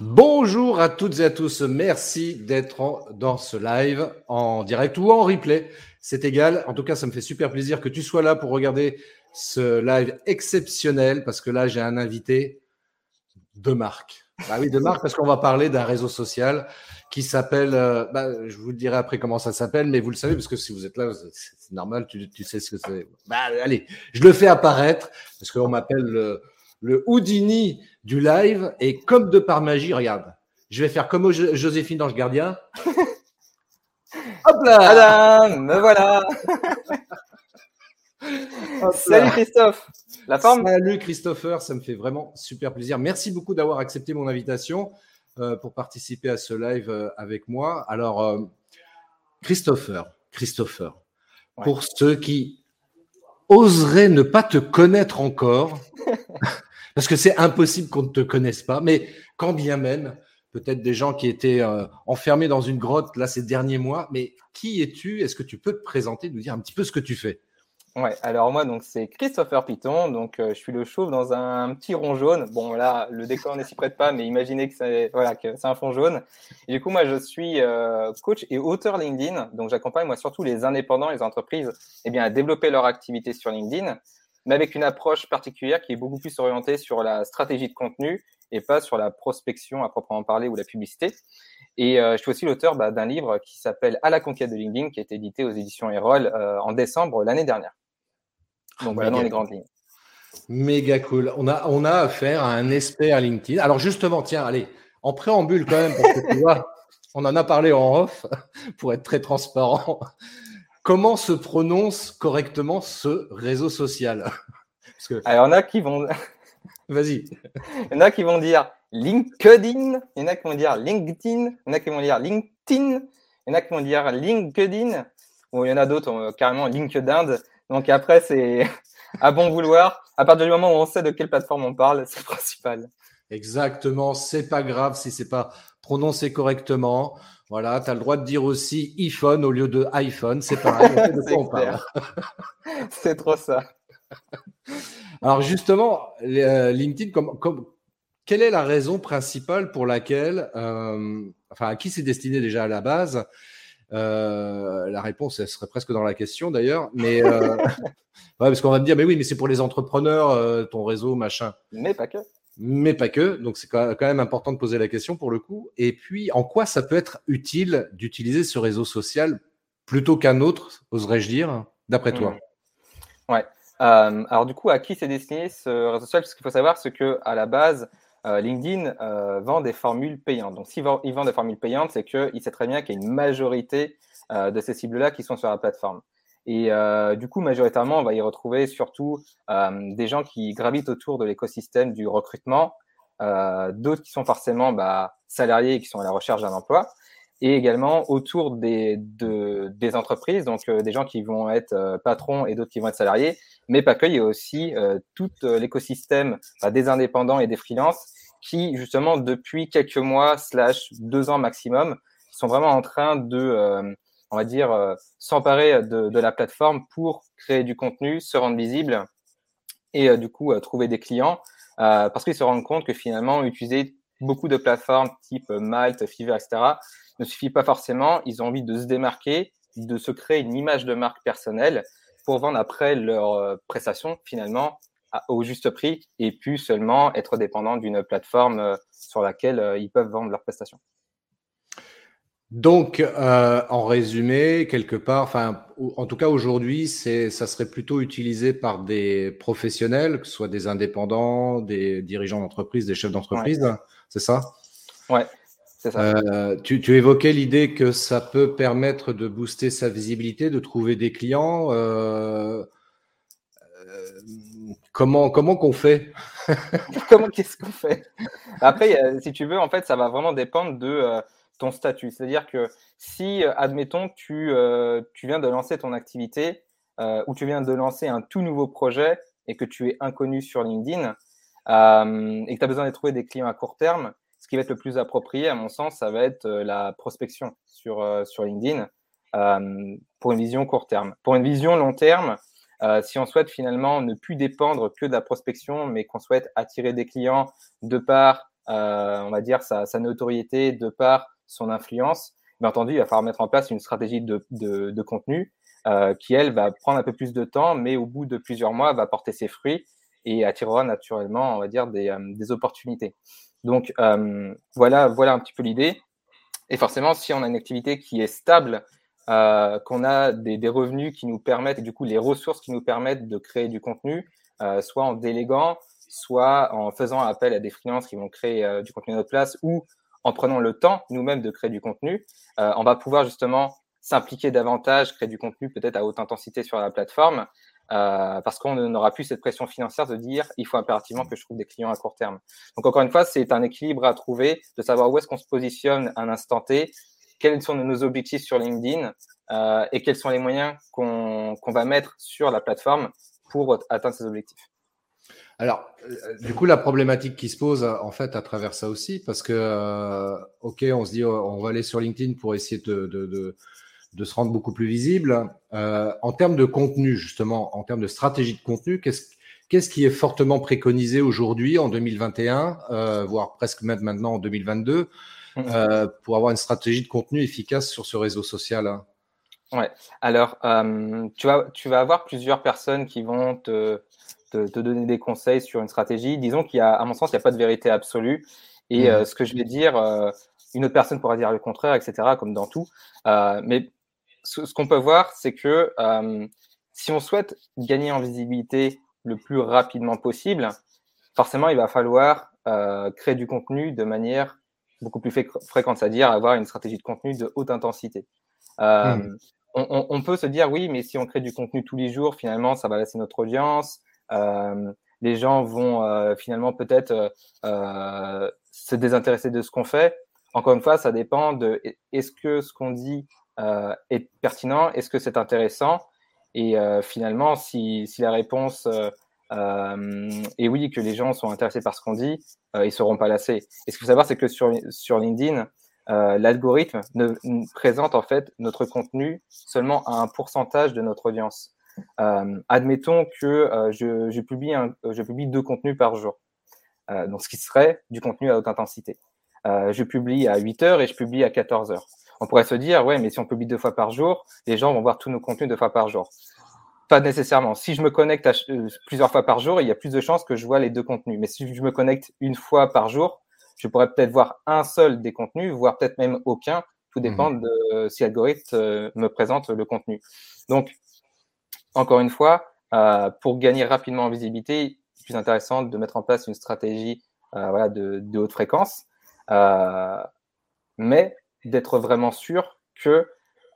Bonjour à toutes et à tous, merci d'être dans ce live en direct ou en replay, c'est égal. En tout cas, ça me fait super plaisir que tu sois là pour regarder ce live exceptionnel parce que là, j'ai un invité de marque. Bah oui, de marque parce qu'on va parler d'un réseau social qui s'appelle, euh, bah, je vous dirai après comment ça s'appelle, mais vous le savez parce que si vous êtes là, c'est normal, tu, sais ce que c'est. Bah, allez, je le fais apparaître parce qu'on m'appelle le, le Houdini du live et comme de par magie, regarde, je vais faire comme Joséphine Ange Gardien. Hop là Adam, me voilà Salut Christophe La forme Salut Christopher, ça me fait vraiment super plaisir. Merci beaucoup d'avoir accepté mon invitation euh, pour participer à ce live euh, avec moi. Alors, euh, Christopher, Christopher, pour ceux qui oseraient ne pas te connaître encore, parce que c'est impossible qu'on ne te connaisse pas, mais quand bien même, peut-être des gens qui étaient enfermés dans une grotte là ces derniers mois, mais qui es-tu? Est-ce que tu peux te présenter, nous dire un petit peu ce que tu fais? Ouais, alors moi, donc c'est Christopher Piton, donc euh, je suis le chauve dans un, petit rond jaune. Bon, là, le décor ne s'y prête pas, mais imaginez que c'est voilà, un fond jaune. Et du coup, moi, je suis euh, coach et auteur LinkedIn, donc j'accompagne moi surtout les indépendants, les entreprises, eh bien, à développer leur activité sur LinkedIn, mais avec une approche particulière qui est beaucoup plus orientée sur la stratégie de contenu et pas sur la prospection à proprement parler ou la publicité. Et euh, je suis aussi l'auteur bah, d'un livre qui s'appelle À la conquête de LinkedIn, qui a été édité aux éditions Erol en décembre l'année dernière. Donc voilà dans les grandes lignes. Méga cool. On a, on a affaire à un expert LinkedIn. Alors justement, tiens, allez, en préambule quand même, parce que tu vois, on en a parlé en off pour être très transparent. Comment se prononce correctement ce réseau social Parce Alors, il y en a qui vont. Vas-y. Il y en a qui vont dire LinkedIn, il y en a qui vont dire LinkedIn, il y en a qui vont dire LinkedIn, il y en a qui vont dire LinkedIn, ou il y en a d'autres euh, carrément LinkedIn. Donc après, c'est à bon vouloir. À partir du moment où on sait de quelle plateforme on parle, c'est le principal. Exactement, c'est pas grave si c'est pas prononcé correctement. Voilà, tu as le droit de dire aussi iPhone au lieu de iPhone, c'est pareil, de quoi on parle. c'est trop ça. Alors justement, euh, LinkedIn, comme, quelle est la raison principale pour laquelle, euh, enfin, à qui c'est destiné déjà à la base? Euh, la réponse, elle serait presque dans la question d'ailleurs. Mais parce qu'on va me dire, mais oui, mais c'est pour les entrepreneurs, ton réseau, machin. Mais pas que. Mais pas que. Donc c'est quand même important de poser la question pour le coup. Et puis, en quoi ça peut être utile d'utiliser ce réseau social plutôt qu'un autre, oserais-je dire, d'après toi? Mmh. Ouais. alors du coup, à qui c'est destiné ce réseau social? Ce qu'il faut savoir, c'est que à la base, euh, LinkedIn euh, vend des formules payantes. Donc, s'il vend, vend des formules payantes, c'est qu'il sait très bien qu'il y a une majorité euh, de ces cibles-là qui sont sur la plateforme. Et du coup, majoritairement, on va y retrouver surtout des gens qui gravitent autour de l'écosystème du recrutement, d'autres qui sont forcément bah, salariés et qui sont à la recherche d'un emploi, et également autour des, des entreprises, donc des gens qui vont être patrons et d'autres qui vont être salariés, mais pas que, il y a aussi tout l'écosystème bah, des indépendants et des freelances qui, justement, depuis quelques mois, slash deux ans maximum, sont vraiment en train de, euh, on va dire, euh, s'emparer de, de, la plateforme pour créer du contenu, se rendre visible et euh, du coup trouver des clients parce qu'ils se rendent compte que finalement, utiliser beaucoup de plateformes type Malte, Fiverr, etc., ne suffit pas forcément. Ils ont envie de se démarquer, de se créer une image de marque personnelle pour vendre après leurs prestations finalement au juste prix et puis seulement être dépendant d'une plateforme euh, sur laquelle euh, ils peuvent vendre leurs prestations. Donc, euh, en résumé, quelque part, enfin, en tout cas aujourd'hui, c'est, ça serait plutôt utilisé par des professionnels, que ce soit des indépendants, des dirigeants d'entreprise, des chefs d'entreprise, c'est ça? Ouais, c'est ça. tu, tu, évoquais l'idée que ça peut permettre de booster sa visibilité, de trouver des clients. Euh, Comment comment qu'on fait? Comment qu'est-ce qu'on fait? Après, si tu veux, en fait, ça va vraiment dépendre de euh, ton statut. C'est-à-dire que si, admettons, tu, tu viens de lancer ton activité ou tu viens de lancer un tout nouveau projet et que tu es inconnu sur LinkedIn et que tu as besoin de trouver des clients à court terme, ce qui va être le plus approprié, à mon sens, ça va être la prospection sur, sur LinkedIn pour une vision court terme. Pour une vision long terme, euh, si on souhaite finalement ne plus dépendre que de la prospection, mais qu'on souhaite attirer des clients de par, euh, on va dire, sa, notoriété, de par son influence, bien entendu, il va falloir mettre en place une stratégie de, contenu euh, qui, elle, va prendre un peu plus de temps, mais au bout de plusieurs mois, va porter ses fruits et attirera naturellement, on va dire, des, des opportunités. Donc, voilà, voilà un petit peu l'idée. Et forcément, si on a une activité qui est stable euh, qu'on a des, revenus qui nous permettent, et du coup les ressources qui nous permettent de créer du contenu, euh, soit en déléguant, soit en faisant appel à des freelances qui vont créer euh, du contenu à notre place, ou en prenant le temps nous-mêmes de créer du contenu, on va pouvoir justement s'impliquer davantage, créer du contenu peut-être à haute intensité sur la plateforme, parce qu'on n'aura plus cette pression financière de dire il faut impérativement que je trouve des clients à court terme. Donc encore une fois, c'est un équilibre à trouver, de savoir où est-ce qu'on se positionne à un instant T, quels sont nos objectifs sur LinkedIn euh, et quels sont les moyens qu'on va mettre sur la plateforme pour atteindre ces objectifs. Alors, euh, du coup, la problématique qui se pose en fait à travers ça aussi, parce que, euh, ok, on se dit, oh, on va aller sur LinkedIn pour essayer de, de, de, se rendre beaucoup plus visible. en termes de contenu, justement, en termes de stratégie de contenu, qu'est-ce Qu'est-ce qui est fortement préconisé aujourd'hui en 2021, voire presque même maintenant en 2022, euh, pour avoir une stratégie de contenu efficace sur ce réseau social hein? Ouais. Alors, euh, tu, vas, tu vas avoir plusieurs personnes qui vont te, te, donner des conseils sur une stratégie. Disons qu'il y a, à mon sens, il n'y a pas de vérité absolue. Et mmh. euh, ce que je vais dire, une autre personne pourra dire le contraire, etc., comme dans tout. mais ce, ce qu'on peut voir, c'est que si on souhaite gagner en visibilité le plus rapidement possible, forcément, il va falloir créer du contenu de manière beaucoup plus fréquente, c'est-à-dire avoir une stratégie de contenu de haute intensité. Euh, hmm. on, peut se dire, oui, mais si on crée du contenu tous les jours, finalement, ça va laisser notre audience. Euh, les gens vont euh, finalement peut-être se désintéresser de ce qu'on fait. Encore une fois, ça dépend de est-ce que ce qu'on dit est pertinent, est-ce que c'est intéressant? Et finalement, si, si, la réponse euh, et oui, que les gens sont intéressés par ce qu'on dit, euh, ils ne seront pas lassés. Et ce qu'il faut savoir, c'est que sur, sur LinkedIn, euh, l'algorithme présente en fait notre contenu seulement à un pourcentage de notre audience. Admettons que je, je, publie un, je publie deux contenus par jour, donc ce qui serait du contenu à haute intensité. je publie à 8 heures et je publie à 14 heures. On pourrait se dire, ouais, mais si on publie deux fois par jour, les gens vont voir tous nos contenus deux fois par jour. Pas nécessairement. Si je me connecte euh, plusieurs fois par jour, il y a plus de chances que je vois les deux contenus. Mais si je me connecte une fois par jour, je pourrais peut-être voir un seul des contenus, voire peut-être même aucun. Tout dépend mmh. de si l'algorithme euh, me présente le contenu. Donc, encore une fois, euh, pour gagner rapidement en visibilité, c'est plus intéressant de mettre en place une stratégie voilà, de, de, haute fréquence, mais d'être vraiment sûr que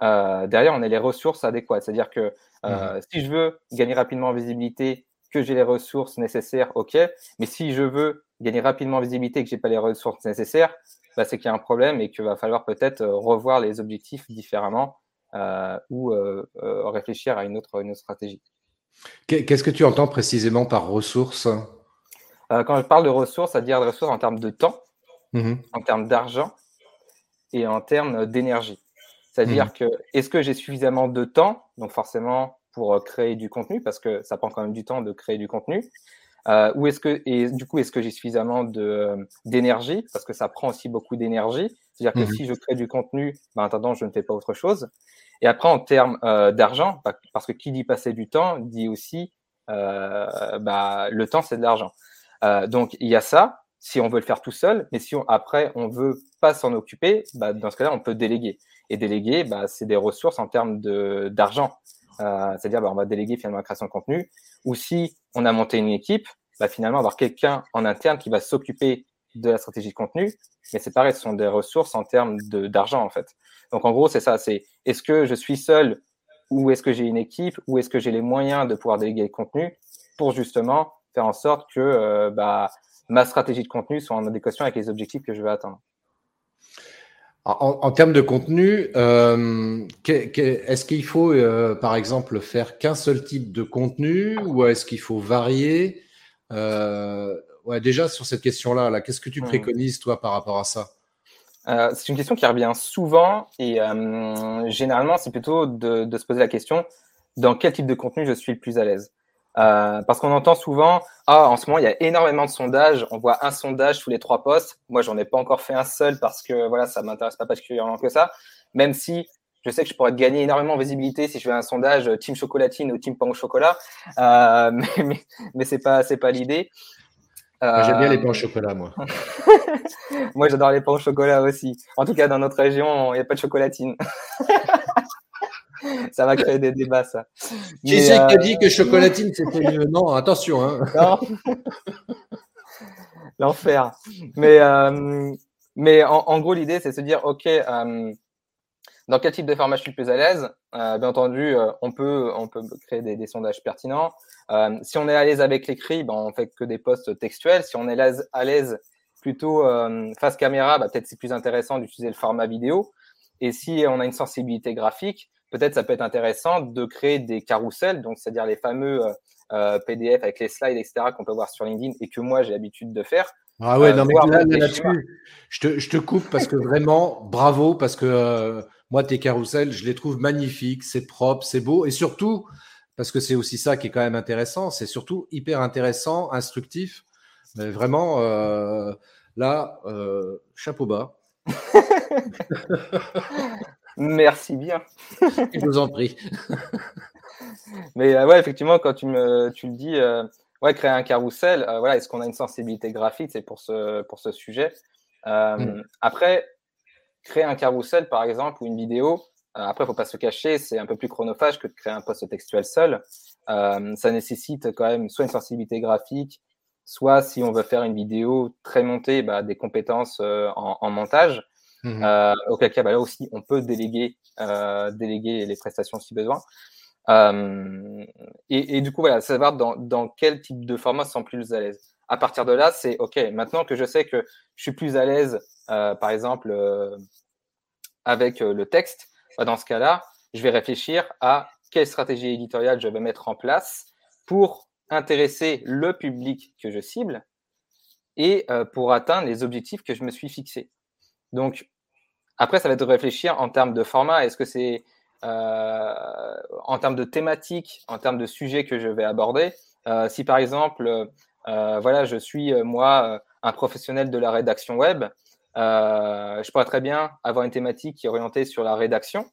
derrière, on ait les ressources adéquates. C'est-à-dire que euh, mmh si je veux gagner rapidement en visibilité, que j'ai les ressources nécessaires, ok. Mais si je veux gagner rapidement en visibilité et que j'ai pas les ressources nécessaires, bah, c'est qu'il y a un problème et qu'il va falloir peut-être euh, revoir les objectifs différemment euh, ou réfléchir à une autre, une autre stratégie. Qu'est-ce que tu entends précisément par ressources? Quand je parle de ressources, à dire de ressources en termes de temps, mmh en termes d'argent et en termes d'énergie. C'est-à-dire mmh. que est-ce que j'ai suffisamment de temps, donc forcément pour euh, créer du contenu, parce que ça prend quand même du temps de créer du contenu, euh, ou est-ce que et du coup est-ce que j'ai suffisamment de euh, d'énergie, parce que ça prend aussi beaucoup d'énergie. C'est-à-dire que mmh si je crée du contenu, ben, en attendant je ne fais pas autre chose. Et après en termes d'argent, parce que qui dit passer du temps dit aussi bah, le temps c'est de l'argent. donc il y a ça si on veut le faire tout seul, mais si on, après on veut pas s'en occuper, bah, dans ce cas-là on peut déléguer. Et déléguer, bah, c'est des ressources en termes d'argent. Euh, C'est-à-dire, on va déléguer finalement la création de contenu. Ou si on a monté une équipe, finalement, avoir quelqu'un en interne qui va s'occuper de la stratégie de contenu. Mais c'est pareil, ce sont des ressources en termes d'argent, en fait. Donc, en gros, c'est ça. C'est est-ce que je suis seul ou est-ce que j'ai une équipe ou est-ce que j'ai les moyens de pouvoir déléguer le contenu pour justement faire en sorte que euh, bah, ma stratégie de contenu soit en adéquation avec les objectifs que je veux atteindre? En, termes de contenu, euh, est-ce qu'il faut, euh, par exemple, faire qu'un seul type de contenu ou est-ce qu'il faut varier ouais, Déjà, sur cette question-là, -là, qu'est-ce que tu hmm. préconises, toi, par rapport à ça? C'est une question qui revient souvent et généralement, c'est plutôt de, de, se poser la question dans quel type de contenu je suis le plus à l'aise? Euh, parce qu'on entend souvent, ah, en ce moment, il y a énormément de sondages. On voit un sondage tous les trois postes. Moi, j'en ai pas encore fait un seul parce que voilà, ça m'intéresse pas particulièrement que ça. Même si je sais que je pourrais gagner énormément en visibilité si je fais un sondage euh, team chocolatine ou team pain au chocolat, euh, mais, mais, mais c'est pas c'est pas l'idée. J'aime bien les pains au chocolat, moi. moi, j'adore les pains au chocolat aussi. En tout cas, dans notre région, il n'y a pas de chocolatine. ça va créer des débats, ça. Qui c'est qui a dit que chocolatine, c'était mieux Non, attention. Hein. L'enfer. Mais, euh, mais en, gros, l'idée, c'est de se dire, OK, euh, dans quel type de format je suis le plus à l'aise? Euh, Bien entendu, on, peut, on peut créer des, sondages pertinents. si on est à l'aise avec l'écrit, ben, on fait que des posts textuels. Si on est à l'aise plutôt face caméra, ben, peut-être c'est plus intéressant d'utiliser le format vidéo. Et si on a une sensibilité graphique, peut-être ça peut être intéressant de créer des carousels, donc c'est-à-dire les fameux euh, euh PDF avec les slides, etc., qu'on peut voir sur LinkedIn et que moi j'ai l'habitude de faire. Ah ouais, euh, non, mais là, là-dessus, je te, je te, coupe parce que vraiment, bravo, parce que euh, moi, tes carousels, je les trouve magnifiques, c'est propre, c'est beau, et surtout, parce que c'est aussi ça qui est quand même intéressant, c'est surtout hyper intéressant, instructif. Mais vraiment, là, chapeau bas. Merci bien. Je vous en prie. Mais euh, ouais, effectivement, quand tu, me, tu le dis, euh, ouais, créer un carrousel, euh, voilà, est-ce qu'on a une sensibilité graphique? C'est pour ce, pour ce sujet. Mm. Après, créer un carrousel, par exemple, ou une vidéo, après, il ne faut pas se cacher, c'est un peu plus chronophage que de créer un post textuel seul. ça nécessite quand même soit une sensibilité graphique, soit si on veut faire une vidéo très montée, bah, des compétences en, montage. Mmh euh, auquel cas, bah, là aussi, on peut déléguer, euh, déléguer les prestations si besoin. Euh, et, et, du coup, voilà, savoir dans, dans quel type de format se sent plus à l'aise. À partir de là, c'est OK, maintenant que je sais que je suis plus à l'aise, euh, par exemple, euh, avec le texte, dans ce cas-là, je vais réfléchir à quelle stratégie éditoriale je vais mettre en place pour intéresser le public que je cible et pour atteindre les objectifs que je me suis fixés. Donc, après, ça va être de réfléchir en termes de format. Est-ce que c'est euh, en termes de thématique, en termes de sujet que je vais aborder? Euh, Si par exemple, euh, voilà, je suis moi un professionnel de la rédaction web, je pourrais très bien avoir une thématique qui est orientée sur la rédaction.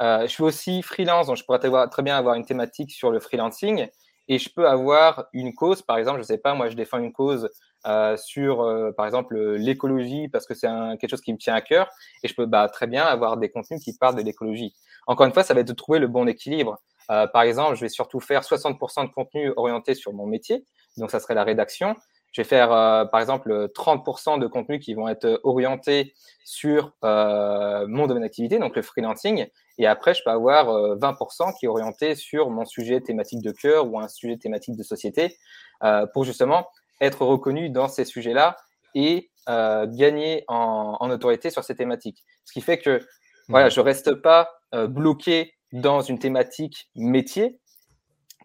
je suis aussi freelance, donc je pourrais très bien avoir une thématique sur le freelancing et je peux avoir une cause, par exemple, je ne sais pas, moi je défends une cause euh, sur, euh, par exemple, l'écologie parce que c'est quelque chose qui me tient à cœur et je peux bah, très bien avoir des contenus qui parlent de l'écologie. Encore une fois, ça va être de trouver le bon équilibre. Euh, par exemple, je vais surtout faire 60% de contenu orienté sur mon métier, donc ça serait la rédaction. Je vais faire, par exemple, 30% de contenus qui vont être orientés sur mon domaine d'activité, donc le freelancing. Et après, je peux avoir 20% qui est orienté sur mon sujet thématique de cœur ou un sujet thématique de société pour justement être reconnu dans ces sujets-là et euh, gagner en, en, autorité sur ces thématiques. Ce qui fait que voilà, je reste pas euh, bloqué dans une thématique métier,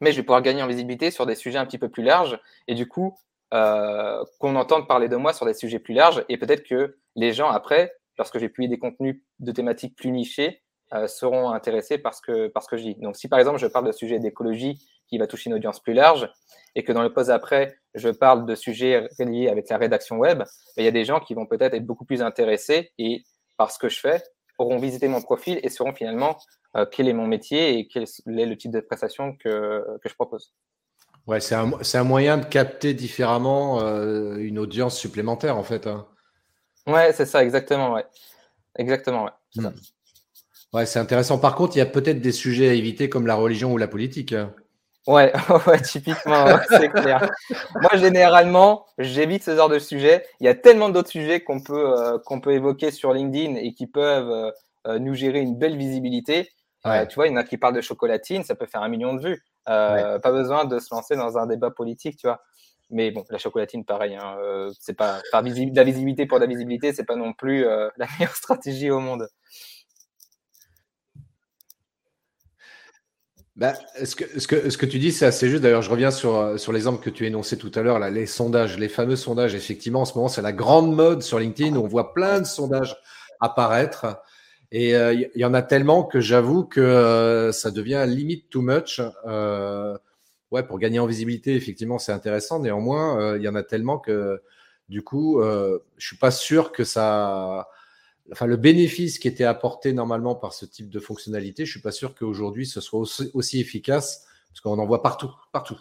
mais je vais pouvoir gagner en visibilité sur des sujets un petit peu plus larges et du coup euh, qu'on entende parler de moi sur des sujets plus larges et peut-être que les gens après, lorsque j'ai publié des contenus de thématiques plus nichés, euh, seront intéressés parce que parce que je dis. Donc si par exemple je parle de sujet d'écologie qui va toucher une audience plus large et que dans le post après je parle de sujets liés avec la rédaction web, ben, il y a des gens qui vont peut-être être beaucoup plus intéressés et par ce que je fais auront visité mon profil et sauront finalement euh, quel est mon métier et quel est le type de prestation que, que je propose. Ouais, c'est un, un, moyen de capter différemment euh, une audience supplémentaire en fait. Hein. Ouais, c'est ça, exactement. Ouais. Exactement, ouais. Hmm. Ouais, c'est intéressant. Par contre, il y a peut-être des sujets à éviter comme la religion ou la politique. Hein. Ouais, ouais typiquement, c'est clair. Moi, généralement, j'évite ce genre de sujets. Il y a tellement d'autres sujets qu'on peut, euh, qu'on peut évoquer sur LinkedIn et qui peuvent euh, euh, nous gérer une belle visibilité. tu vois, il y en a qui parlent de chocolatine, ça peut faire un million de vues. Pas besoin de se lancer dans un débat politique, tu vois. Mais bon, la chocolatine, pareil, hein, c'est pas faire de la visibilité pour de la visibilité, c'est pas non plus la meilleure stratégie au monde. Bah, ce, que, ce, que, ce que tu dis, c'est assez juste. D'ailleurs, je reviens sur, sur l'exemple que tu énonçais tout à l'heure, là, les sondages, les fameux sondages. Effectivement, en ce moment, c'est la grande mode sur LinkedIn. On voit plein de sondages apparaître. Et il euh, y, en a tellement que j'avoue que euh, ça devient limite too much. Euh, ouais, pour gagner en visibilité, effectivement, c'est intéressant. Néanmoins, il y en a tellement que du coup, je suis pas sûr que ça enfin, le bénéfice qui était apporté normalement par ce type de fonctionnalité, je suis pas sûr qu'aujourd'hui ce soit aussi, efficace parce qu'on en voit partout, partout.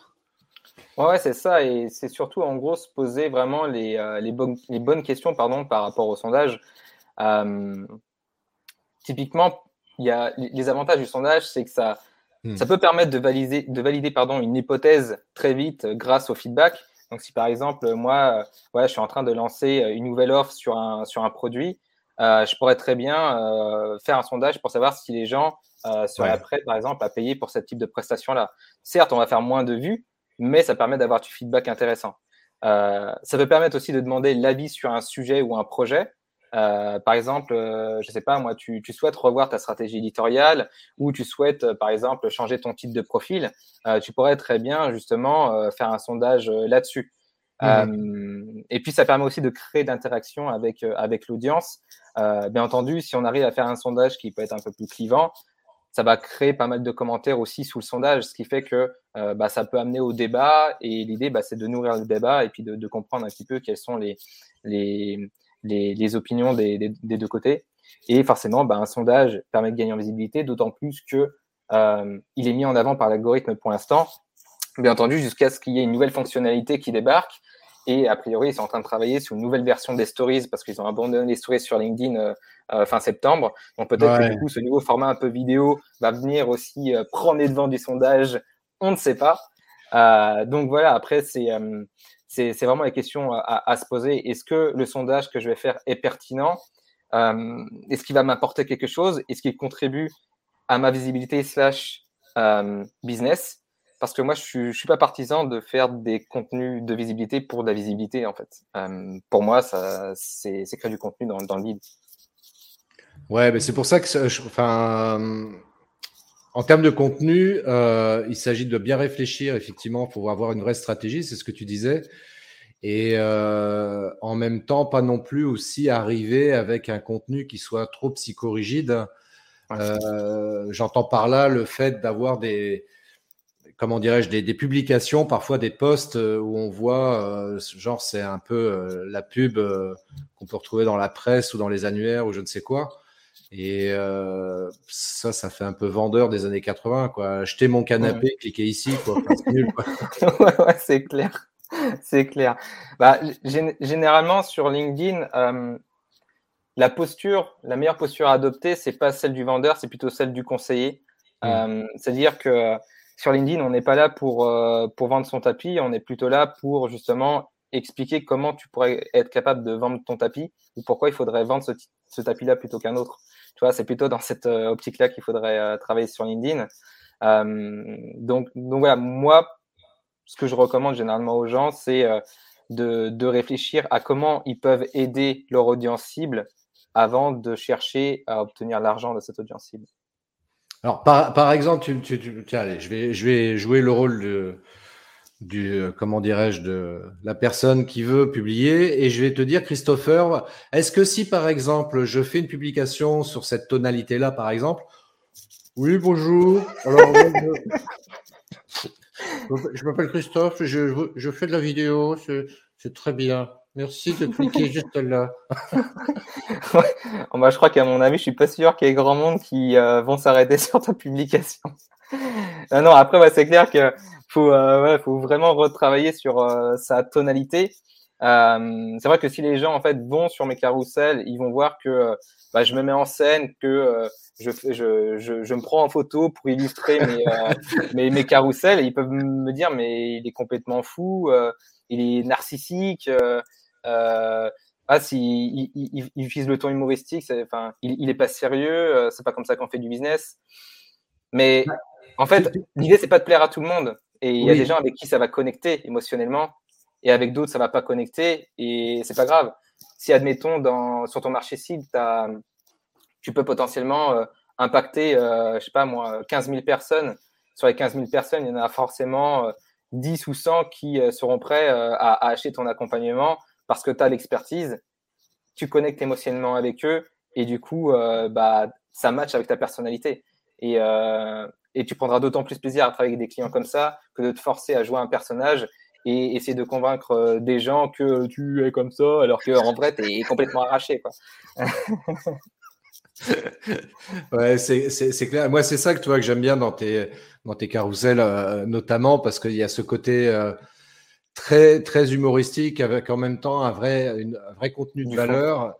Ouais, c'est ça, et c'est surtout en gros se poser vraiment les, euh, les, bonnes, les bonnes questions pardon, par rapport au sondage. Euh, typiquement, il y a les avantages du sondage, c'est que ça, hmm. ça peut permettre de valider, de valider pardon, une hypothèse très vite grâce au feedback. Donc, si par exemple, moi, ouais, je suis en train de lancer une nouvelle offre sur un, sur un produit, euh, je pourrais très bien euh, faire un sondage pour savoir si les gens euh, seraient prêts, par exemple, à payer pour ce type de prestation-là. Certes, on va faire moins de vues, mais ça permet d'avoir du feedback intéressant. ça peut permettre aussi de demander l'avis sur un sujet ou un projet. par exemple, je ne sais pas, moi, tu, souhaites revoir ta stratégie éditoriale ou tu souhaites, par exemple, changer ton type de profil. tu pourrais très bien, justement, faire un sondage là-dessus. Mmh. et puis, ça permet aussi de créer d'interactions avec, avec l'audience. Euh, bien entendu, si on arrive à faire un sondage qui peut être un peu plus clivant, ça va créer pas mal de commentaires aussi sous le sondage, ce qui fait que euh, bah, ça peut amener au débat. Et l'idée, bah, c'est de nourrir le débat et puis de, comprendre un petit peu quelles sont les, les, les, opinions des, des, deux côtés. Et forcément, bah, un sondage permet de gagner en visibilité, d'autant plus que euh, il est mis en avant par l'algorithme pour l'instant. Bien entendu, jusqu'à ce qu'il y ait une nouvelle fonctionnalité qui débarque. Et a priori, ils sont en train de travailler sur une nouvelle version des stories parce qu'ils ont abandonné les stories sur LinkedIn euh, euh, fin septembre. Donc peut-être que du coup, ce nouveau format un peu vidéo va venir aussi euh, prendre les devants du sondage. On ne sait pas. donc voilà, après, c'est c'est vraiment la question à, à se poser. Est-ce que le sondage que je vais faire est pertinent? Est-ce qu'il va m'apporter quelque chose? Est-ce qu'il contribue à ma visibilité slash business? Parce que moi, je ne suis, pas partisan de faire des contenus de visibilité pour de la visibilité, en fait. Euh, pour moi, c'est créer du contenu dans, dans le vide. Ouais, mais c'est pour ça que, enfin, en termes de contenu, euh, il s'agit de bien réfléchir, effectivement, pour avoir une vraie stratégie, c'est ce que tu disais. Et euh, en même temps, pas non plus aussi arriver avec un contenu qui soit trop psychorigide. J'entends par là le fait d'avoir des, comment dirais-je, des, publications, parfois des posts euh, où on voit, euh, genre c'est un peu euh, la pub qu'on peut retrouver dans la presse ou dans les annuaires ou je ne sais quoi. Et ça, ça fait un peu vendeur des années 80, quoi. Acheter mon canapé, cliquez ici, quoi. c'est nul, ouais, ouais c'est clair. C'est clair. Bah, généralement, sur LinkedIn, la posture, la meilleure posture à adopter, c'est pas celle du vendeur, c'est plutôt celle du conseiller. Mmh. C'est-à-dire que sur LinkedIn, on n'est pas là pour, euh, pour vendre son tapis, on est plutôt là pour justement expliquer comment tu pourrais être capable de vendre ton tapis ou pourquoi il faudrait vendre ce, tapis-là plutôt qu'un autre. Tu vois, c'est plutôt dans cette euh, optique-là qu'il faudrait euh, travailler sur LinkedIn. donc, donc voilà, moi, ce que je recommande généralement aux gens, c'est de, de réfléchir à comment ils peuvent aider leur audience cible avant de chercher à obtenir l'argent de cette audience cible. Alors, par, par exemple, tu, tu, tu, allez, je vais, je vais jouer le rôle de, du, comment dirais-je, de la personne qui veut publier et je vais te dire, Christopher, est-ce que si, par exemple, je fais une publication sur cette tonalité-là, par exemple, oui, bonjour. Alors, je, m'appelle Christophe, je, je, fais de la vidéo, c'est très bien. Merci de cliquer juste là. ouais. je crois qu'à mon avis, je suis pas sûr qu'il y ait grand monde qui euh, vont s'arrêter sur ta publication. non, après, c'est clair qu'il faut, euh, faut vraiment retravailler sur euh, sa tonalité. c'est vrai que si les gens en fait vont sur mes carousels, ils vont voir que bah, je me mets en scène, que je, je, je, je, me prends en photo pour illustrer mes, mes, mes carousels. Et ils peuvent me dire mais il est complètement fou, il est narcissique. Euh, ah, si il, utilise le ton humoristique, enfin, il, il est pas sérieux, euh, c'est pas comme ça qu'on fait du business. Mais en fait, l'idée c'est pas de plaire à tout le monde. Et il y a des gens avec qui ça va connecter émotionnellement. et avec d'autres, ça va pas connecter et c'est pas grave. Si, admettons, dans, sur ton marché cible, tu peux potentiellement euh, impacter, euh, je sais pas moi, 15 000 personnes. Sur les 15 000 personnes, il y en a forcément 10 ou 100 qui seront prêts à, à, acheter ton accompagnement parce que tu as l'expertise, tu connectes émotionnellement avec eux et du coup, bah, ça match avec ta personnalité. Et, et tu prendras d'autant plus plaisir à travailler avec des clients comme ça que de te forcer à jouer un personnage et essayer de convaincre euh, des gens que tu es comme ça alors qu'en vrai, tu es complètement arraché. Ouais, c'est clair. Moi, c'est ça que, toi, que j'aime bien dans tes, dans tes carousels, euh, notamment parce qu'il y a ce côté euh, très, très humoristique avec en même temps un vrai, un vrai contenu de valeur.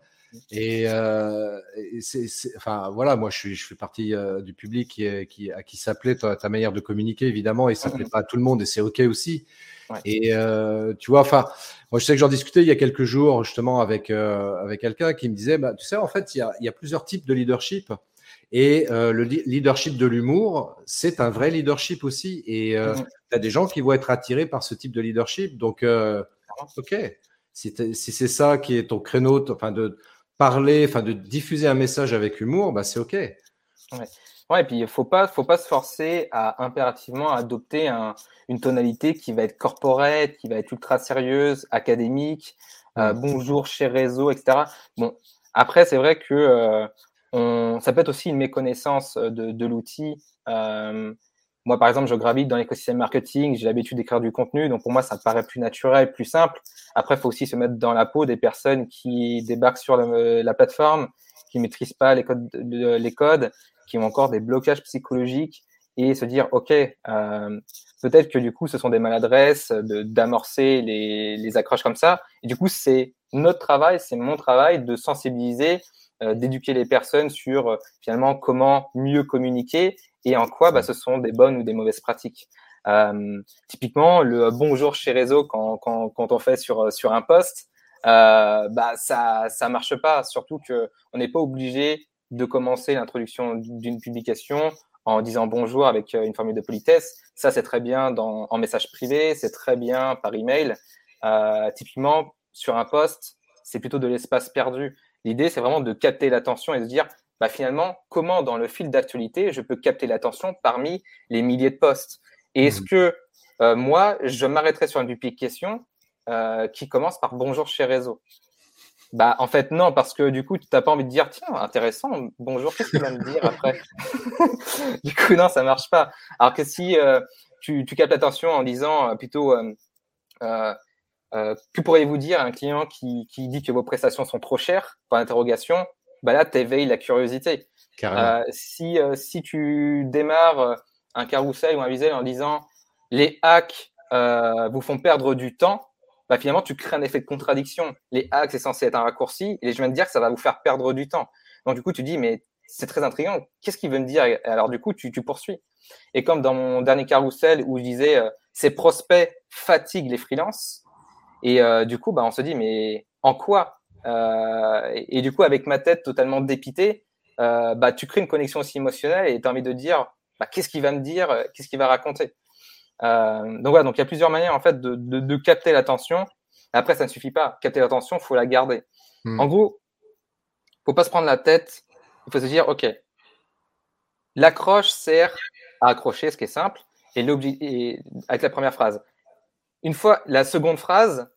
Et, euh, c'est, enfin voilà, moi je suis, je fais partie euh, du public qui, qui à qui s'appelait ta, ta, manière de communiquer évidemment, et ça plaît pas à tout le monde et c'est ok aussi. Et euh, tu vois, enfin, moi je sais que j'en discutais il y a quelques jours justement avec euh, avec quelqu'un qui me disait, bah, tu sais en fait il y a, il y a plusieurs types de leadership. Et euh, le leadership de l'humour, c'est un vrai leadership aussi. Et euh, tu as des gens qui vont être attirés par ce type de leadership. Donc, euh, ok, si, si c'est ça qui est ton créneau, enfin de, parler, enfin de diffuser un message avec humour, bah c'est ok. Ouais. ouais. et puis il faut pas, faut pas se forcer à impérativement adopter un, une tonalité qui va être corporate, qui va être ultra sérieuse, académique. Euh, mm. bonjour chez réseau, etc. Bon, après c'est vrai que euh, on, ça peut être aussi une méconnaissance de, de l'outil. Euh, moi, par exemple, je gravite dans l'écosystème marketing, j'ai l'habitude d'écrire du contenu, donc pour moi, ça me paraît plus naturel, plus simple. Après, il faut aussi se mettre dans la peau des personnes qui débarquent sur la plateforme, qui maîtrisent pas les codes, les codes, qui ont encore des blocages psychologiques et se dire, OK, euh, peut-être que du coup, ce sont des maladresses d'amorcer les, les accroches comme ça. Et du coup, c'est notre travail, c'est mon travail de sensibiliser, euh, d'éduquer les personnes sur euh, finalement comment mieux communiquer et en quoi bah, ce sont des bonnes ou des mauvaises pratiques? Euh, typiquement, le bonjour chez réseau quand, quand, quand on fait sur, sur un poste, euh, bah, ça ça marche pas. Surtout que on n'est pas obligé de commencer l'introduction d'une publication en disant bonjour avec euh, une formule de politesse. Ça, c'est très bien dans, en message privé, c'est très bien par email. Euh, typiquement, sur un poste, c'est plutôt de l'espace perdu. L'idée, c'est vraiment de capter l'attention et de dire bah, finalement, comment dans le fil d'actualité, je peux capter l'attention parmi les milliers de postes? Et est-ce mmh. que euh, moi, je m'arrêterai sur une publication euh, qui commence par bonjour chez réseau? Bah, en fait, non, parce que du coup, tu n'as pas envie de dire, tiens, intéressant, bonjour, qu'est-ce qu'il va me dire après? Du coup, non, ça marche pas. Alors que si euh, tu, tu captes l'attention en disant euh, plutôt, que pourriez-vous dire à un client qui, qui, dit que vos prestations sont trop chères, par interrogation, bah là, tu éveilles la curiosité. Euh, si, euh, si tu démarres euh, un carrousel ou un visuel en disant les hacks euh, vous font perdre du temps, bah finalement, tu crées un effet de contradiction. Les hacks, c'est censé être un raccourci, et je viens de dire que ça va vous faire perdre du temps. Donc, du coup, tu dis, mais c'est très intriguant. Qu'est-ce qu'il veut me dire Alors, du coup, tu, tu, poursuis. Et comme dans mon dernier carrousel où je disais, ces prospects fatiguent les freelances, et du coup, bah, on se dit, mais en quoi et, et, du coup, avec ma tête totalement dépitée, euh, bah, tu crées une connexion aussi émotionnelle et tu as envie de dire bah, qu'est-ce qu'il va me dire, qu'est-ce qu'il va raconter. Euh, donc voilà, donc il y a plusieurs manières en fait de, de, de capter l'attention. Après, ça ne suffit pas. Capter l'attention, faut la garder. Hmm. En gros, faut pas se prendre la tête. Il faut se dire, ok, l'accroche sert à accrocher, ce qui est simple, et, et avec la première phrase. Une fois, la seconde phrase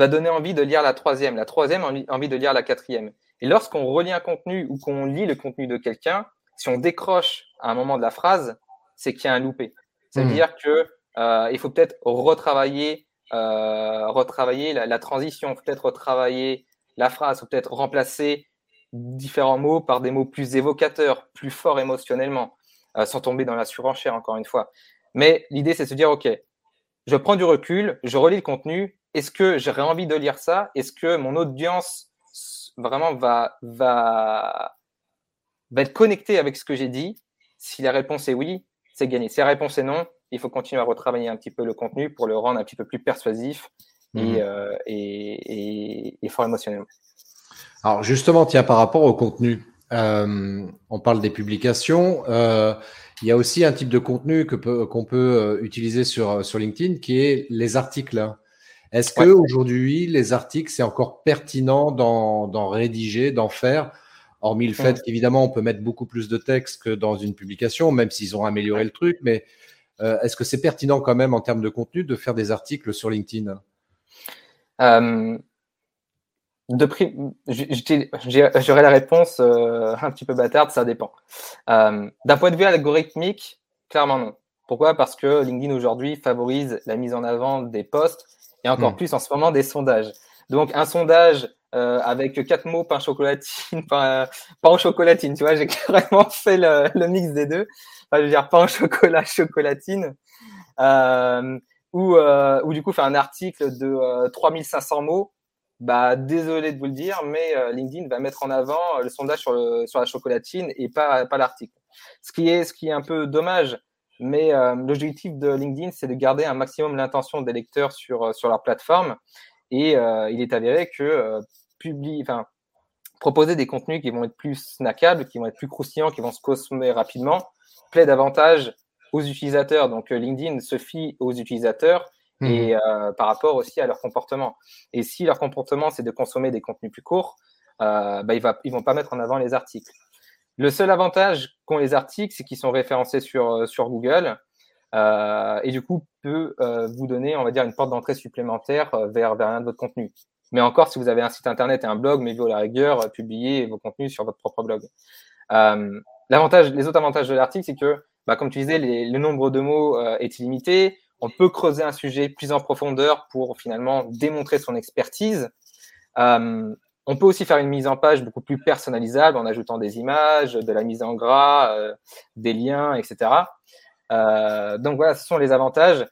va donner envie de lire la troisième, la troisième envie de lire la quatrième. Et lorsqu'on relit un contenu ou qu'on lit le contenu de quelqu'un, si on décroche à un moment de la phrase, c'est qu'il y a un loupé. C'est-à-dire mmh. que euh, il faut peut-être retravailler, euh, retravailler la, la transition, peut-être retravailler la phrase, ou peut-être remplacer différents mots par des mots plus évocateurs, plus forts émotionnellement, euh, sans tomber dans la surenchère encore une fois. Mais l'idée, c'est de se dire, OK, je prends du recul, je relis le contenu. Est-ce que j'aurais envie de lire ça? Est-ce que mon audience vraiment va, va, va être connecté avec ce que j'ai dit? Si la réponse est oui, c'est gagné. Si la réponse est non, il faut continuer à retravailler un petit peu le contenu pour le rendre un petit peu plus persuasif et, mmh. euh, et, et, et, fort émotionnel. Alors justement, tiens, par rapport au contenu, euh, on parle des publications. Euh, il y a aussi un type de contenu que qu'on peut, utiliser sur, sur LinkedIn qui est les articles. Est-ce que aujourd'hui, les articles, c'est encore pertinent d'en rédiger, d'en faire? Hormis le fait qu'évidemment, on peut mettre beaucoup plus de texte que dans une publication, même s'ils ont amélioré le truc. Mais euh, est-ce que c'est pertinent quand même en termes de contenu de faire des articles sur LinkedIn? Euh, de J'aurais la réponse euh, un petit peu bâtarde, ça dépend. D'un point de vue algorithmique, clairement non. Pourquoi? Parce que LinkedIn aujourd'hui favorise la mise en avant des posts et encore hmm. plus en ce moment des sondages. Donc un sondage euh, avec quatre mots pain chocolatine, pain, pain chocolatine, tu vois, j'ai carrément fait le, le, mix des deux. Enfin, je veux dire pain chocolat, chocolatine. Euh, ou, euh, ou du coup faire un article de 3500 euh, mots. Bah désolé de vous le dire, mais euh, LinkedIn va mettre en avant le sondage sur, le, sur la chocolatine et pas, pas l'article. Ce qui est ce qui est un peu dommage. Mais l'objectif de LinkedIn, c'est de garder un maximum l'intention des lecteurs sur, sur leur plateforme. Et il est avéré que publier, enfin, proposer des contenus qui vont être plus snackables, qui vont être plus croustillants, qui vont se consommer rapidement, plaît davantage aux utilisateurs. Donc euh, LinkedIn se fie aux utilisateurs mmh. et euh, par rapport aussi à leur comportement. Et si leur comportement c'est de consommer des contenus plus courts, euh, bah, ils, ne vont pas mettre en avant les articles. Le seul avantage qu'ont les articles, c'est qu'ils sont référencés sur, sur Google et du coup peut vous donner, on va dire, une porte d'entrée supplémentaire vers, vers un de votre contenu. Mais encore, si vous avez un site internet et un blog, mais vous, à la rigueur, euh, publiez vos contenus sur votre propre blog. Euh, l'avantage, les autres avantages de l'article, c'est que, bah, comme tu disais, le nombre de mots euh, est illimité. On peut creuser un sujet plus en profondeur pour finalement démontrer son expertise. Euh, on peut aussi faire une mise en page beaucoup plus personnalisable en ajoutant des images, de la mise en gras, euh, des liens, etc. Euh, donc voilà, ce sont les avantages.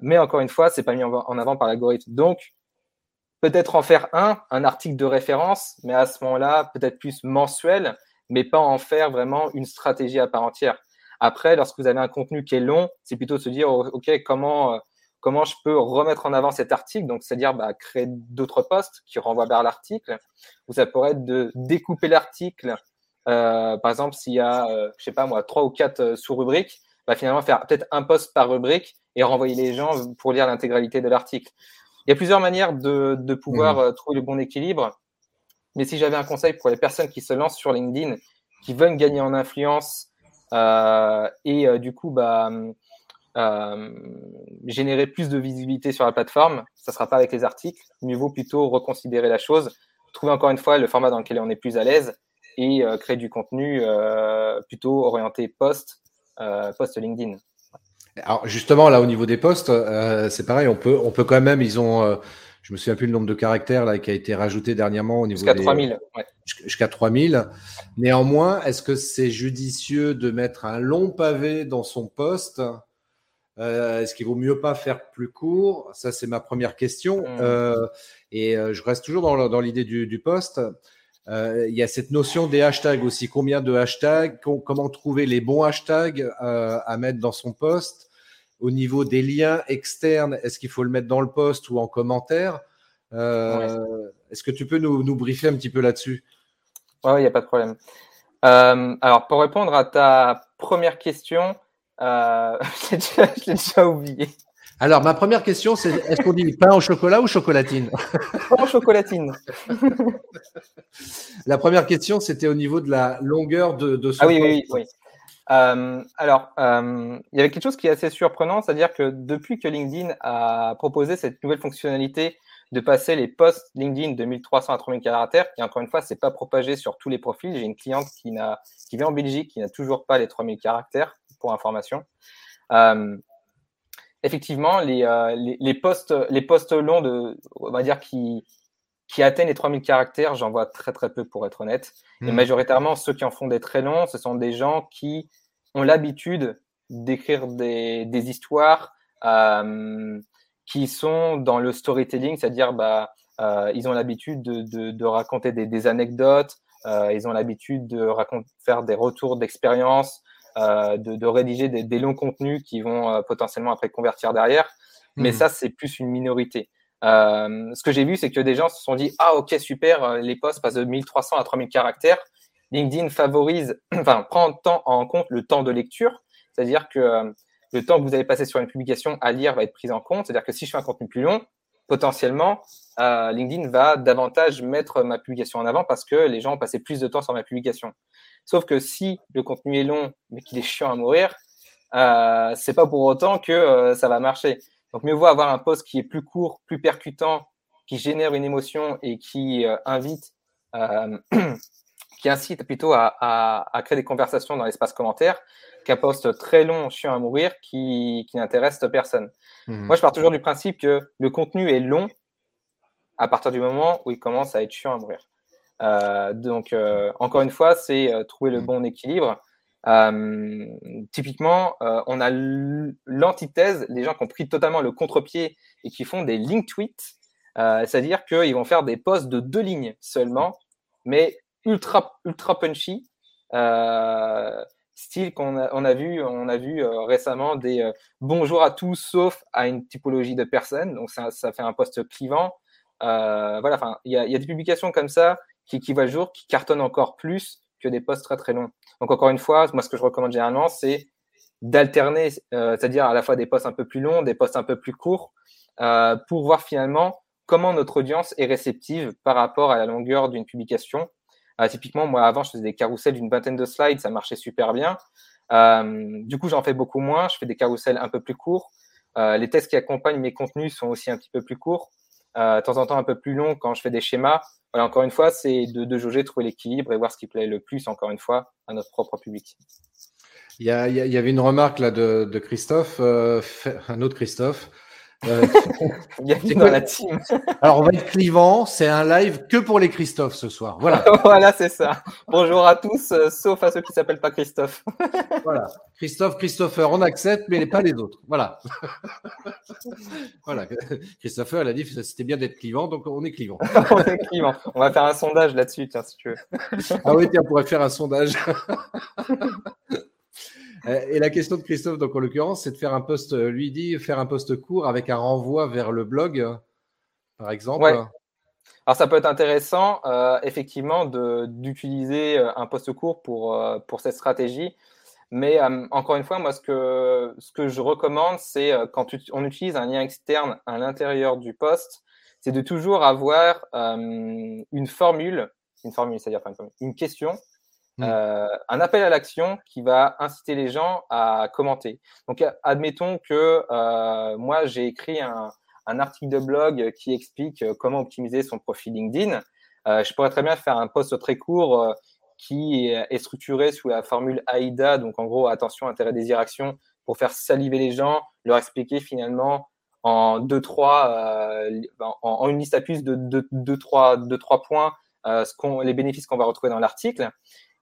mais encore une fois, c'est pas mis en avant par l'algorithme. Donc, peut-être en faire un, un article de référence, mais à ce moment-là, peut-être plus mensuel, mais pas en faire vraiment une stratégie à part entière. Après, lorsque vous avez un contenu qui est long, c'est plutôt se dire, OK, comment, euh, comment je peux remettre en avant cet article Donc, c'est-à-dire bah, créer d'autres posts qui renvoient vers l'article, ou ça pourrait être de découper l'article. Euh, par exemple, s'il y a, euh, je sais pas moi, trois ou quatre euh, sous-rubriques, bah, finalement faire peut-être un post par rubrique et renvoyer les gens pour lire l'intégralité de l'article. Il y a plusieurs manières de, de pouvoir mmh. euh, trouver le bon équilibre. Mais si j'avais un conseil pour les personnes qui se lancent sur LinkedIn, qui veulent gagner en influence et du coup bah, générer plus de visibilité sur la plateforme, ça ne sera pas avec les articles. Mieux vaut plutôt reconsidérer la chose, trouver encore une fois le format dans lequel on est plus à l'aise et euh, créer du contenu euh, plutôt orienté post, post LinkedIn. Alors justement, là, au niveau des postes, euh, c'est pareil, on peut, on peut quand même, ils ont, euh, je me souviens plus le nombre de caractères là qui a été rajouté dernièrement au niveau jusqu'à 3000. Ouais. Jusqu'à 3000. Néanmoins, est-ce que c'est judicieux de mettre un long pavé dans son poste euh, Est-ce qu'il vaut mieux pas faire plus court? Ça, c'est ma première question. Mmh. Euh, et euh, je reste toujours dans, dans l'idée du, du poste. Euh, il y a cette notion des hashtags aussi. Combien de hashtags? Comment trouver les bons hashtags à mettre dans son poste? Au niveau des liens externes, est-ce qu'il faut le mettre dans le poste ou en commentaire? Est-ce que tu peux nous, nous, briefer un petit peu là-dessus? Oui, il n'y a pas de problème. alors, pour répondre à ta première question, je l'ai déjà oublié. Alors, ma première question, c'est est-ce qu'on dit pain au chocolat ou chocolatine? Pain au chocolatine. la première question, c'était au niveau de la longueur de, de Ah oui, oui, oui. Euh, alors, euh, il y avait quelque chose qui est assez surprenant, c'est-à-dire que depuis que LinkedIn a proposé cette nouvelle fonctionnalité de passer les posts LinkedIn de 1300 à 3000 caractères, qui encore une fois, c'est pas propagé sur tous les profils. J'ai une cliente qui, n'a, qui vit en Belgique, qui n'a toujours pas les 3000 caractères, pour information. Euh, effectivement, les, euh, les, les, postes, les postes longs de, on va dire, qui, qui atteignent les 3000 caractères, j'en vois très très peu pour être honnête. Et hmm. majoritairement, ceux qui en font des très longs, ce sont des gens qui ont l'habitude d'écrire des, des histoires euh, qui sont dans le storytelling, c'est-à-dire bah, euh, ils ont l'habitude de, de, de, raconter des, des anecdotes, euh, ils ont l'habitude de raconter, faire des retours d'expérience, de, de, rédiger des, des, longs contenus qui vont euh, potentiellement après convertir derrière. Mais mmh. ça, c'est plus une minorité. Euh, ce que j'ai vu, c'est que des gens se sont dit Ah, ok, super, euh, les posts passent de 1300 à 3000 caractères. LinkedIn favorise, enfin, prend temps, en compte le temps de lecture, c'est-à-dire que le temps que vous avez passé sur une publication à lire va être pris en compte. C'est-à-dire que si je fais un contenu plus long, potentiellement, euh, LinkedIn va davantage mettre ma publication en avant parce que les gens ont passé plus de temps sur ma publication. Sauf que si le contenu est long, mais qu'il est chiant à mourir, euh, c'est pas pour autant que euh, ça va marcher. Donc mieux vaut avoir un post qui est plus court, plus percutant, qui génère une émotion et qui euh, invite, qui incite plutôt à, à, à, créer des conversations dans l'espace commentaire, qu'un post très long, chiant à mourir, qui, qui n'intéresse personne. Mmh. Moi, je pars toujours du principe que le contenu est long à partir du moment où il commence à être chiant à mourir. Euh, donc, euh, encore une fois, c'est euh, trouver le mmh. bon équilibre. typiquement, on a l'antithèse, les gens qui ont pris totalement le contre-pied et qui font des link tweets, c'est-à-dire qu'ils vont faire des posts de deux lignes seulement, mais ultra, ultra punchy. style qu'on a, on a vu, on a vu récemment des bonjour à tous sauf à une typologie de personnes. Donc ça, ça fait un post clivant. voilà, enfin, il y a, y a, des publications comme ça qui, qui jour, qui cartonne encore plus que des posts très très longs. Donc encore une fois, moi ce que je recommande généralement, c'est d'alterner, euh, c'est-à-dire à la fois des posts un peu plus longs, des posts un peu plus courts, euh, pour voir finalement comment notre audience est réceptive par rapport à la longueur d'une publication. Euh, typiquement, moi avant, je faisais des carousels d'une vingtaine de slides, ça marchait super bien. Du coup, j'en fais beaucoup moins, je fais des carousels un peu plus courts. Les tests qui accompagnent mes contenus sont aussi un petit peu plus courts, de temps en temps un peu plus longs quand je fais des schémas encore une fois, c'est de, jauger, trouver l'équilibre et voir ce qui plaît le plus, encore une fois, à notre propre public. Il y, a, y avait une remarque là de, de Christophe, euh, un autre Christophe, Bienvenue dans la team. Alors, on va être clivant. C'est un live que pour les Christophe ce soir. Voilà. voilà, c'est ça. Bonjour à tous, euh, sauf à ceux qui s'appellent pas Christophe. voilà. Christophe, Christopher, on accepte, mais pas les autres. Voilà. voilà. Christopher, elle a dit c'était bien d'être clivant, donc on est clivant. on est clivant. On va faire un sondage là-dessus, tiens, si tu veux. ah oui, tiens, on pourrait faire un sondage. Euh, et la question de Christophe, donc en l'occurrence, c'est de faire un post, euh, lui dit, faire un post court avec un renvoi vers le blog, par exemple. Alors ça peut être intéressant, euh, effectivement, d'utiliser un post court pour, pour cette stratégie. Mais encore une fois, moi, ce que, ce que je recommande, c'est quand on utilise un lien externe à l'intérieur du post, c'est de toujours avoir une formule, une formule, c'est-à-dire une question Mmh. Euh, un appel à l'action qui va inciter les gens à commenter. Donc, admettons que euh, moi, j'ai écrit un, article de blog qui explique euh, comment optimiser son profil LinkedIn. Je pourrais très bien faire un post très court qui est, structuré sous la formule AIDA, donc en gros, attention, intérêt, désir, action, pour faire saliver les gens, leur expliquer finalement en deux, trois, en, une liste à puces de deux, deux, trois, deux, trois points, les bénéfices qu'on va retrouver dans l'article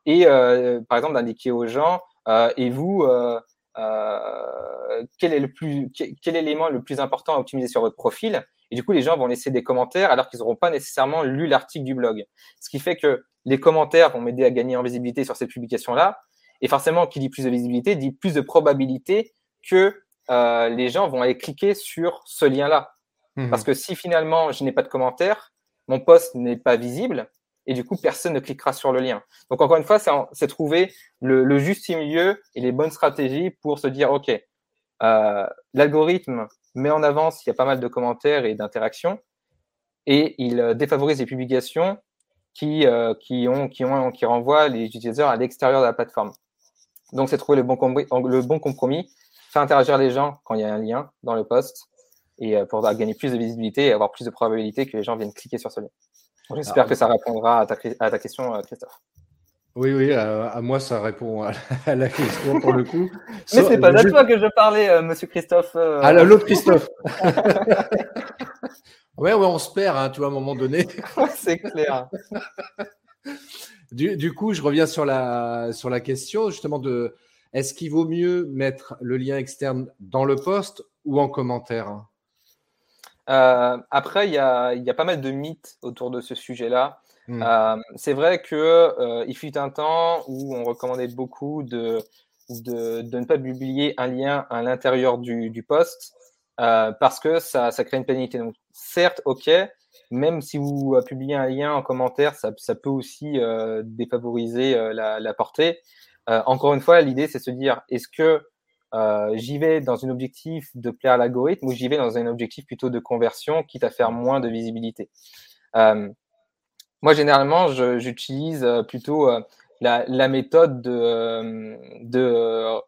et euh, par exemple d'indiquer aux gens euh, et vous euh, quel est le plus quel élément le plus important à optimiser sur votre profil? Et du coup les gens vont laisser des commentaires alors qu'ils n'auront pas nécessairement lu l'article du blog. Ce qui fait que les commentaires vont m'aider à gagner en visibilité sur ces publications là et forcément qui dit plus de visibilité dit plus de probabilité que euh, les gens vont aller cliquer sur ce lien là mmh. parce que si finalement je n'ai pas de commentaires mon post n'est pas visible et du coup, personne ne cliquera sur le lien. Donc, encore une fois, c'est trouver le, juste milieu et les bonnes stratégies pour se dire, OK, euh, l'algorithme met en avant s'il y a pas mal de commentaires et d'interactions et il euh, défavorise les publications qui, euh, qui, ont, qui, ont, qui renvoient les utilisateurs à l'extérieur de la plateforme. Donc, c'est trouver le bon, le bon compromis, faire interagir les gens quand il y a un lien dans le post et pour gagner plus de visibilité et avoir plus de probabilité que les gens viennent cliquer sur ce lien. J'espère que ça répondra à ta, à ta, question, euh, Christophe. Oui, oui, à, moi, ça répond à, la question pour le coup. Mais c'est pas à toi que je parlais, euh, monsieur Christophe. Euh... Ah, l'autre Christophe. ouais, ouais, on se perd, hein, tu vois, à un moment donné. c'est clair. Du, du, coup, je reviens sur la, sur la question justement de est-ce qu'il vaut mieux mettre le lien externe dans le poste ou en commentaire euh, après, il y a, y a, pas mal de mythes autour de ce sujet-là. Mmh. Euh, c'est vrai qu'il euh, il fut un temps où on recommandait beaucoup de, de, de ne pas publier un lien à l'intérieur du, du post euh, parce que ça, ça crée une pénalité. Donc, certes, ok, même si vous publiez un lien en commentaire, ça, ça peut aussi défavoriser la, la, portée. encore une fois, l'idée, c'est de se dire, est-ce que j'y vais dans un objectif de plaire à l'algorithme ou j'y vais dans un objectif plutôt de conversion, quitte à faire moins de visibilité. moi, généralement, j'utilise plutôt la, méthode de, de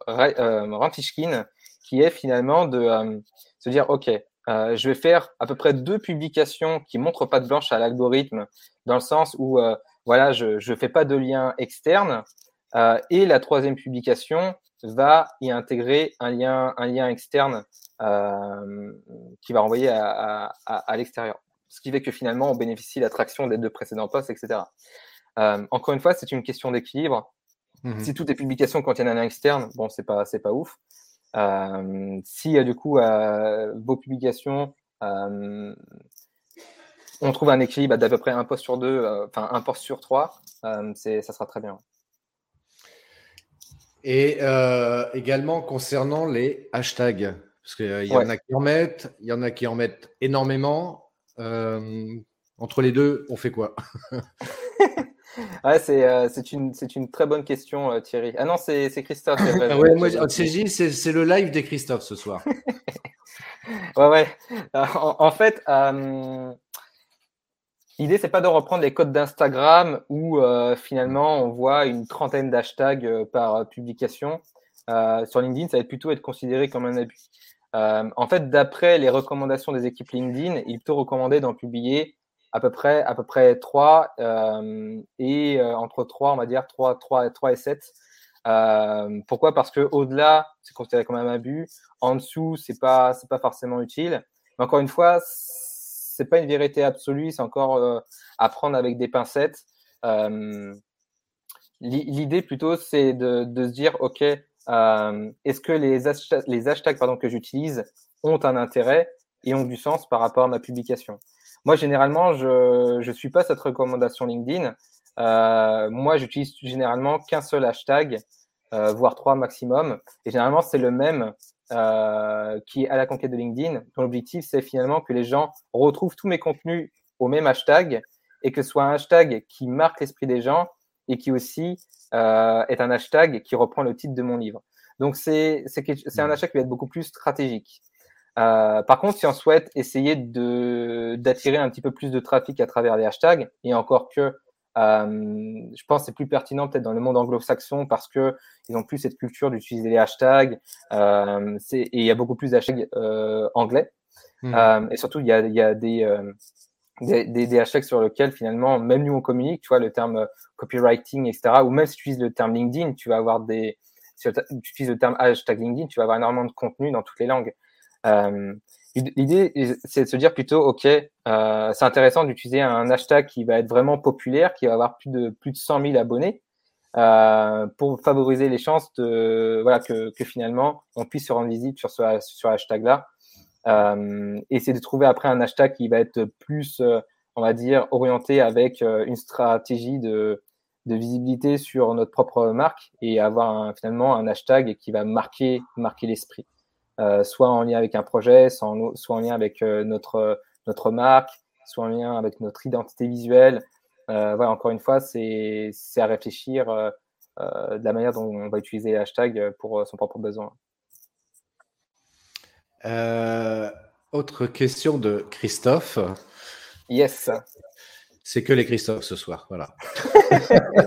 qui est finalement de se dire, OK, je vais faire à peu près deux publications qui montrent pas de blanche à l'algorithme, dans le sens où voilà, je ne fais pas de lien externe. Euh, et la troisième publication va y intégrer un lien, un lien externe euh, qui va renvoyer à, l'extérieur. Ce qui fait que finalement, on bénéficie de l'attraction des deux précédents posts, etc. Euh, encore une fois, c'est une question d'équilibre. Mhm. Si toutes les publications contiennent un lien externe, bon, c'est pas, c'est pas ouf. si du coup vos publications on trouve un équilibre d'à peu près un poste sur deux, euh, enfin un poste sur trois, euh, ça sera très bien. Et euh, également concernant les hashtags, parce qu'il y en a qui en mettent, il y en a qui en mettent énormément. entre les deux, on fait quoi? Ouais, c'est une, une, très bonne question, Thierry. Ah non, c'est Christophe. ouais, moi, c'est le live des Christophe ce soir. ouais, ouais. En, en fait, L'idée, c'est pas de reprendre les codes d'Instagram où euh, finalement on voit une trentaine d'hashtags euh, par euh, publication. sur LinkedIn, ça va plutôt être considéré comme un abus. en fait, d'après les recommandations des équipes LinkedIn, il est plutôt d'en publier à peu près à peu près 3 et entre 3, on va dire 3, 3, 3 et 7. pourquoi? Parce que au-delà, c'est considéré comme un abus. En dessous, c'est pas c'est pas forcément utile. Encore une fois, c'est pas une vérité absolue, c'est encore euh, à prendre avec des pincettes. Euh, l'idée plutôt, c'est de, se dire, OK, euh, est-ce que les, hashtags, pardon, que j'utilise ont un intérêt et ont du sens par rapport à ma publication? Moi, généralement, je ne suis pas cette recommandation LinkedIn. moi, j'utilise généralement qu'un seul hashtag, voire trois maximum. Et généralement, c'est le même euh, qui est à la conquête de LinkedIn, dont l'objectif, c'est finalement que les gens retrouvent tous mes contenus au même hashtag et que ce soit un hashtag qui marque l'esprit des gens et qui aussi euh, est un hashtag qui reprend le titre de mon livre. Donc, c'est un hashtag qui va être beaucoup plus stratégique. Euh, par contre, si on souhaite essayer d'attirer un petit peu plus de trafic à travers les hashtags, et encore que je pense que c'est plus pertinent peut-être dans le monde anglo-saxon parce que ils ont plus cette culture d'utiliser les hashtags euh, et il y a beaucoup plus d'hashtags euh, anglais. Hmm. Euh, et surtout, il y a, y a des, euh, des, des, des, hashtags sur lesquels finalement, même nous on communique, tu vois, le terme copywriting, etc. Ou même si tu utilises le terme LinkedIn, tu vas avoir des, si tu utilises le terme hashtag LinkedIn, tu vas avoir énormément de contenu dans toutes les langues. Euh, L'idée, c'est de se dire plutôt, OK, euh, c'est intéressant d'utiliser un hashtag qui va être vraiment populaire, qui va avoir plus de, plus de 100 000 abonnés, euh, pour favoriser les chances de, voilà, que, finalement, on puisse se rendre visible sur ce hashtag-là. Euh, et c'est de trouver après un hashtag qui va être plus, euh, on va dire, orienté avec une stratégie de, de visibilité sur notre propre marque et avoir finalement un hashtag qui va marquer, marquer l'esprit. Euh, soit en lien avec un projet, soit en, lien avec euh, notre, notre marque, soit en lien avec notre identité visuelle. Euh, voilà, encore une fois, c'est à réfléchir de la manière dont on va utiliser les hashtags pour son propre besoin. autre question de Christophe. Yes. C'est que les Christophe ce soir, voilà.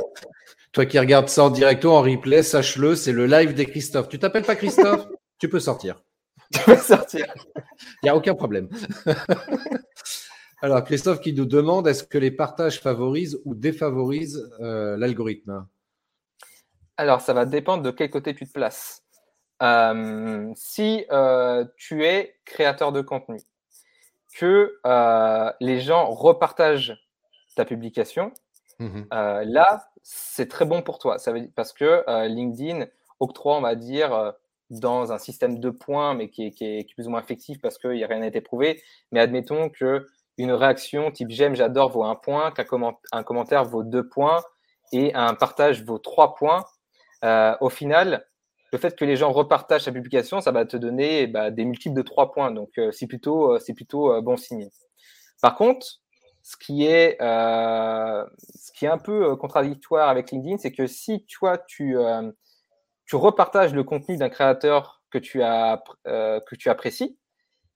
Toi qui regardes ça en direct ou en replay, sache-le, c'est le live des Christophe. Tu t'appelles pas Christophe? Tu peux sortir. Tu peux sortir. Il n'y a aucun problème. Alors, Christophe qui nous demande est-ce que les partages favorisent ou défavorisent euh, l'algorithme? Alors, ça va dépendre de quel côté tu te places. Euh, si euh, tu es créateur de contenu, que les gens repartagent ta publication, mhm. là, c'est très bon pour toi. Ça veut, parce que LinkedIn octroie, on va dire, dans un système de points, mais qui est, plus ou moins effectif parce qu'il n'y a rien à été prouvé. Mais admettons que une réaction type j'aime, j'adore vaut un point, qu'un un commentaire vaut deux points et un partage vaut trois points. Euh, au final, le fait que les gens repartagent sa publication, ça va te donner bah, des multiples de trois points. Donc, euh, c'est plutôt, euh, c'est plutôt bon signe. Par contre, ce qui est, ce qui est un peu contradictoire avec LinkedIn, c'est que si toi, tu, tu repartages le contenu d'un créateur que tu, as, que tu apprécies.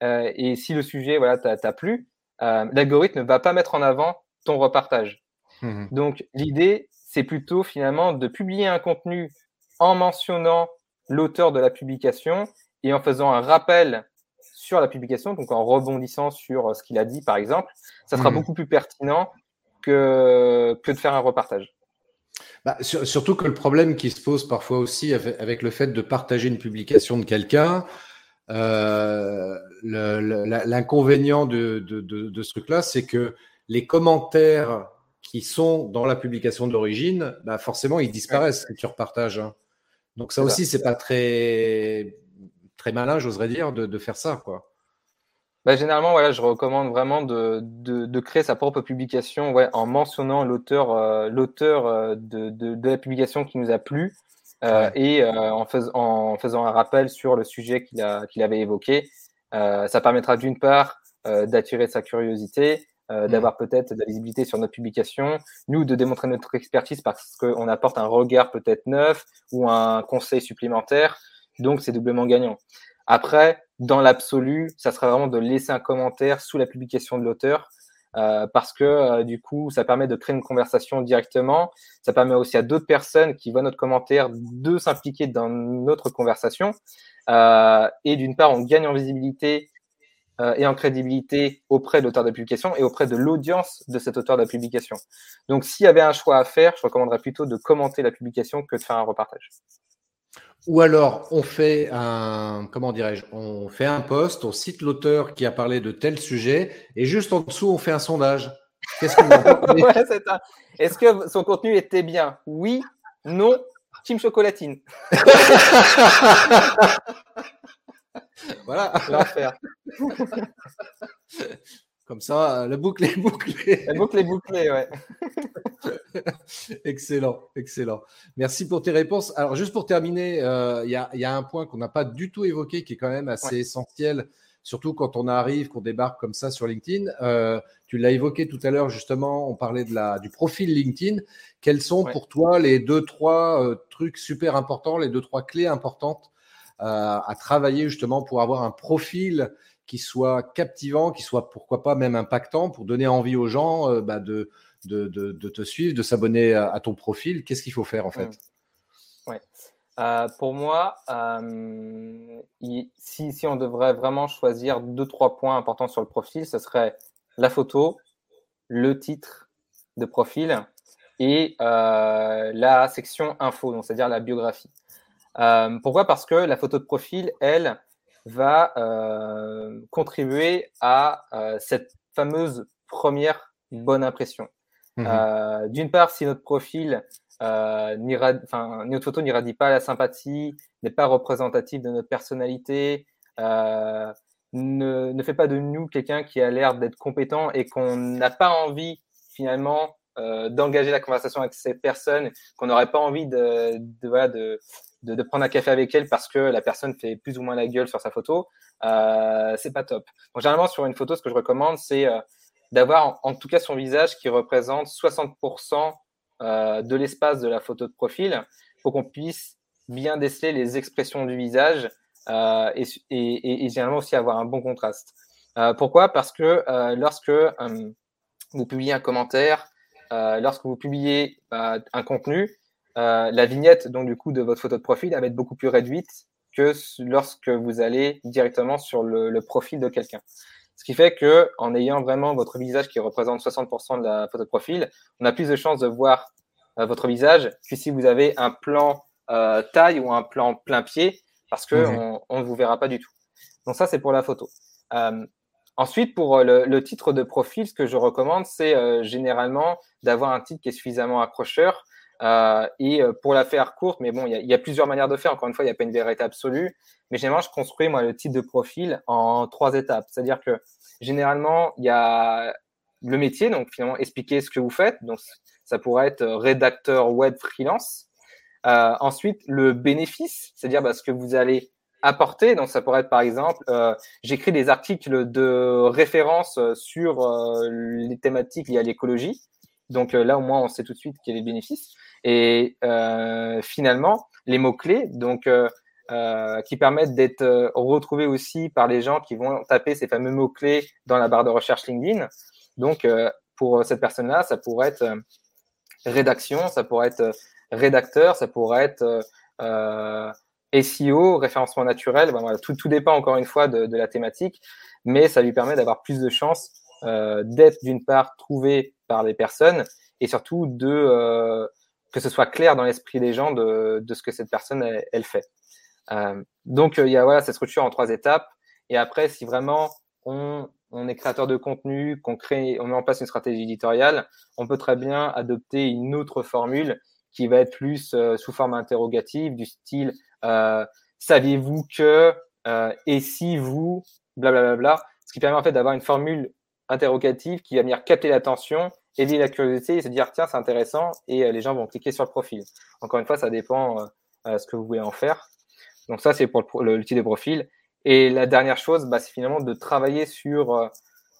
et si le sujet voilà, t'a plu, l'algorithme ne va pas mettre en avant ton repartage. Mmh Donc, l'idée, c'est plutôt finalement de publier un contenu en mentionnant l'auteur de la publication et en faisant un rappel sur la publication, donc en rebondissant sur ce qu'il a dit, par exemple, ça sera mmh. beaucoup plus pertinent que, que de faire un repartage. Bah, surtout que le problème qui se pose parfois aussi avec, le fait de partager une publication de quelqu'un, euh, l'inconvénient de, de, de, ce truc-là, c'est que les commentaires qui sont dans la publication d'origine, bah forcément, ils disparaissent si tu repartages. Hein. Donc ça aussi, c'est pas très, très malin, j'oserais dire, de, de, faire ça. quoi. Bah, généralement, voilà, je recommande vraiment de, de, de créer sa propre publication ouais, en mentionnant l'auteur euh, l'auteur euh, de, de, la publication qui nous a plu euh, et euh, en, fais, en, faisant un rappel sur le sujet qu'il qu'il avait évoqué. ça permettra d'une part d'attirer sa curiosité, mm. d'avoir peut-être de la visibilité sur notre publication, nous de démontrer notre expertise parce qu'on apporte un regard peut-être neuf ou un conseil supplémentaire. Donc c'est doublement gagnant. Après, dans l'absolu, ça sera vraiment de laisser un commentaire sous la publication de l'auteur. Euh, parce que euh, du coup, ça permet de créer une conversation directement. Ça permet aussi à d'autres personnes qui voient notre commentaire de s'impliquer dans notre conversation. Euh, et d'une part, on gagne en visibilité et en crédibilité auprès de l'auteur de la publication et auprès de l'audience de cet auteur de la publication. Donc, s'il y avait un choix à faire, je recommanderais plutôt de commenter la publication que de faire un repartage. Ou alors, on fait un, comment dirais-je, on fait un post, on cite l'auteur qui a parlé de tel sujet, et juste en dessous, on fait un sondage. Qu'est-ce que Est-ce que son contenu était bien? Oui, non, Team Chocolatine. voilà. L'enfer. Comme ça, la boucle est bouclée. La boucle est bouclée, ouais. excellent, excellent. Merci pour tes réponses. Alors, juste pour terminer, euh, il y, a, un point qu'on n'a pas du tout évoqué qui est quand même assez essentiel, surtout quand on arrive, qu'on débarque comme ça sur LinkedIn. Euh, tu l'as évoqué tout à l'heure, justement, on parlait de la, du profil LinkedIn. Quels sont pour toi les deux, trois euh, trucs super importants, les deux, trois clés importantes à travailler justement pour avoir un profil qui soit captivant, qui soit pourquoi pas même impactant, pour donner envie aux gens euh, bah, de, de, de, te suivre, de s'abonner à, ton profil. Qu'est-ce qu'il faut faire en fait? Mmh. ouais. Euh, pour moi, euh, si, si, on devrait vraiment choisir deux, trois points importants sur le profil, ce serait la photo, le titre de profil et la section info, c'est-à-dire la biographie. Pourquoi? Parce que la photo de profil, elle, va euh, contribuer à euh, cette fameuse première bonne impression. Mhm. D'une part, si notre profil, notre photo n'irradie pas la sympathie, n'est pas représentative de notre personnalité, ne, ne, fait pas de nous quelqu'un qui a l'air d'être compétent et qu'on n'a pas envie finalement d'engager la conversation avec cette personne, qu'on n'aurait pas envie de, de, voilà, de, de, prendre un café avec elle parce que la personne fait plus ou moins la gueule sur sa photo, euh, c'est pas top. Donc, généralement, sur une photo, ce que je recommande, c'est euh, d'avoir en, tout cas son visage qui représente 60% euh, de l'espace de la photo de profil pour qu'on puisse bien déceler les expressions du visage euh, et, et, et, généralement aussi avoir un bon contraste. Euh, pourquoi? Parce que euh, lorsque vous publiez un commentaire, lorsque vous publiez un contenu, euh, la vignette donc du coup de votre photo de profil va être beaucoup plus réduite que lorsque vous allez directement sur le, profil de quelqu'un. Ce qui fait que en ayant vraiment votre visage qui représente 60% de la photo de profil, on a plus de chances de voir euh, votre visage que si vous avez un plan euh, taille ou un plan plein pied, parce que on ne vous verra pas du tout. Donc ça, c'est pour la photo. ensuite, pour le, le, titre de profil, ce que je recommande, c'est généralement d'avoir un titre qui est suffisamment accrocheur euh, et euh, pour la faire courte, mais bon, il y, a plusieurs manières de faire. Encore une fois, il n'y a pas une vérité absolue. Mais généralement, je construis moi le type de profil en trois étapes. C'est-à-dire que généralement, il y a le métier, donc finalement expliquer ce que vous faites. Donc ça pourrait être rédacteur web freelance. Euh, ensuite, le bénéfice, c'est-à-dire bah, ce que vous allez apporter. Donc ça pourrait être par exemple, euh, j'écris des articles de référence sur euh, les thématiques liées à l'écologie. Donc là, au moins, on sait tout de suite quel est le bénéfice. Et euh, finalement, les mots-clés, donc euh, qui permettent d'être retrouvés aussi par les gens qui vont taper ces fameux mots-clés dans la barre de recherche LinkedIn. Donc, pour cette personne-là, ça pourrait être rédaction, ça pourrait être rédacteur, ça pourrait être SEO, référencement naturel. tout, tout, dépend encore une fois de, de, la thématique, mais ça lui permet d'avoir plus de chances euh, d'être d'une part trouvé par les personnes et surtout de euh, que ce soit clair dans l'esprit des gens de, de, ce que cette personne elle, elle fait. Euh, donc il y a voilà cette structure en trois étapes. Et après, si vraiment on, on est créateur de contenu, qu'on crée, on met en place une stratégie éditoriale, on peut très bien adopter une autre formule qui va être plus euh, sous forme interrogative, du style euh, saviez-vous que euh, et si vous? Blablabla, bla, bla, ce qui permet en fait d'avoir une formule interrogative qui va venir capter l'attention, éveiller la curiosité et se dire tiens c'est intéressant et euh, les gens vont cliquer sur le profil. Encore une fois, ça dépend euh, ce que vous voulez en faire. Donc ça c'est pour l'outil de profil. Et la dernière chose, bah, c'est finalement de travailler sur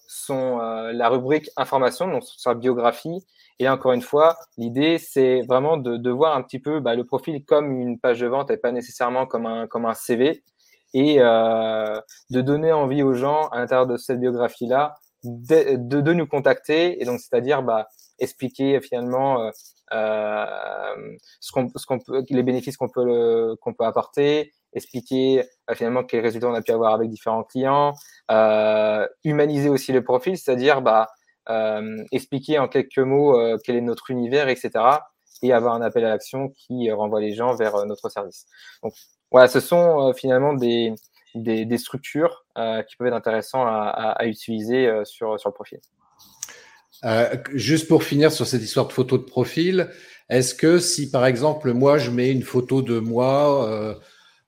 son la rubrique information, donc sur sa biographie, et encore une fois, l'idée, c'est vraiment de, de, voir un petit peu bah, le profil comme une page de vente et pas nécessairement comme un, comme un CV. Et euh, de donner envie aux gens à l'intérieur de cette biographie-là de, de, de, nous contacter. Et donc, c'est-à-dire bah, expliquer finalement euh, euh ce qu'on, ce qu'on peut, les bénéfices qu'on peut, qu'on peut apporter, expliquer euh, finalement quels résultats on a pu avoir avec différents clients, euh, humaniser aussi le profil, c'est-à-dire bah, expliquer en quelques mots quel est notre univers, etc. Et avoir un appel à l'action qui renvoie les gens vers notre service. Donc voilà, ce sont finalement des, des, des structures qui peuvent être intéressantes à, à, à utiliser sur, sur le profil. Euh, juste pour finir sur cette histoire de photo de profil, est-ce que si par exemple moi je mets une photo de moi euh,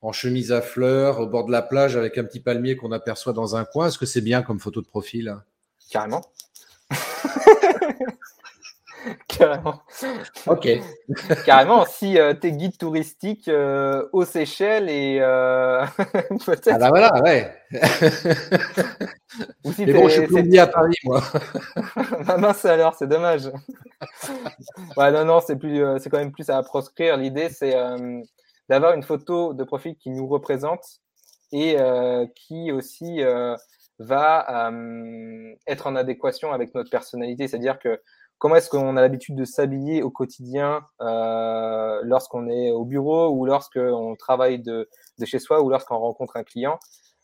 en chemise à fleurs au bord de la plage avec un petit palmier qu'on aperçoit dans un coin, est-ce que c'est bien comme photo de profil? Carrément. Carrément. Ok. Carrément, si euh, tu es guide touristique euh, aux Seychelles et euh, peut-être. Ah bah voilà, ouais. Ou si Mais bon, je suis plombier à Paris, moi. ah mince alors, c'est dommage. ouais, non, non, c'est plus, c'est quand même plus à proscrire. L'idée, c'est d'avoir une photo de profil qui nous représente et qui aussi va euh, être en adéquation avec notre personnalité. C'est-à-dire que comment est-ce qu'on a l'habitude de s'habiller au quotidien euh, lorsqu'on est au bureau ou lorsqu'on travaille de, chez soi ou lorsqu'on rencontre un client.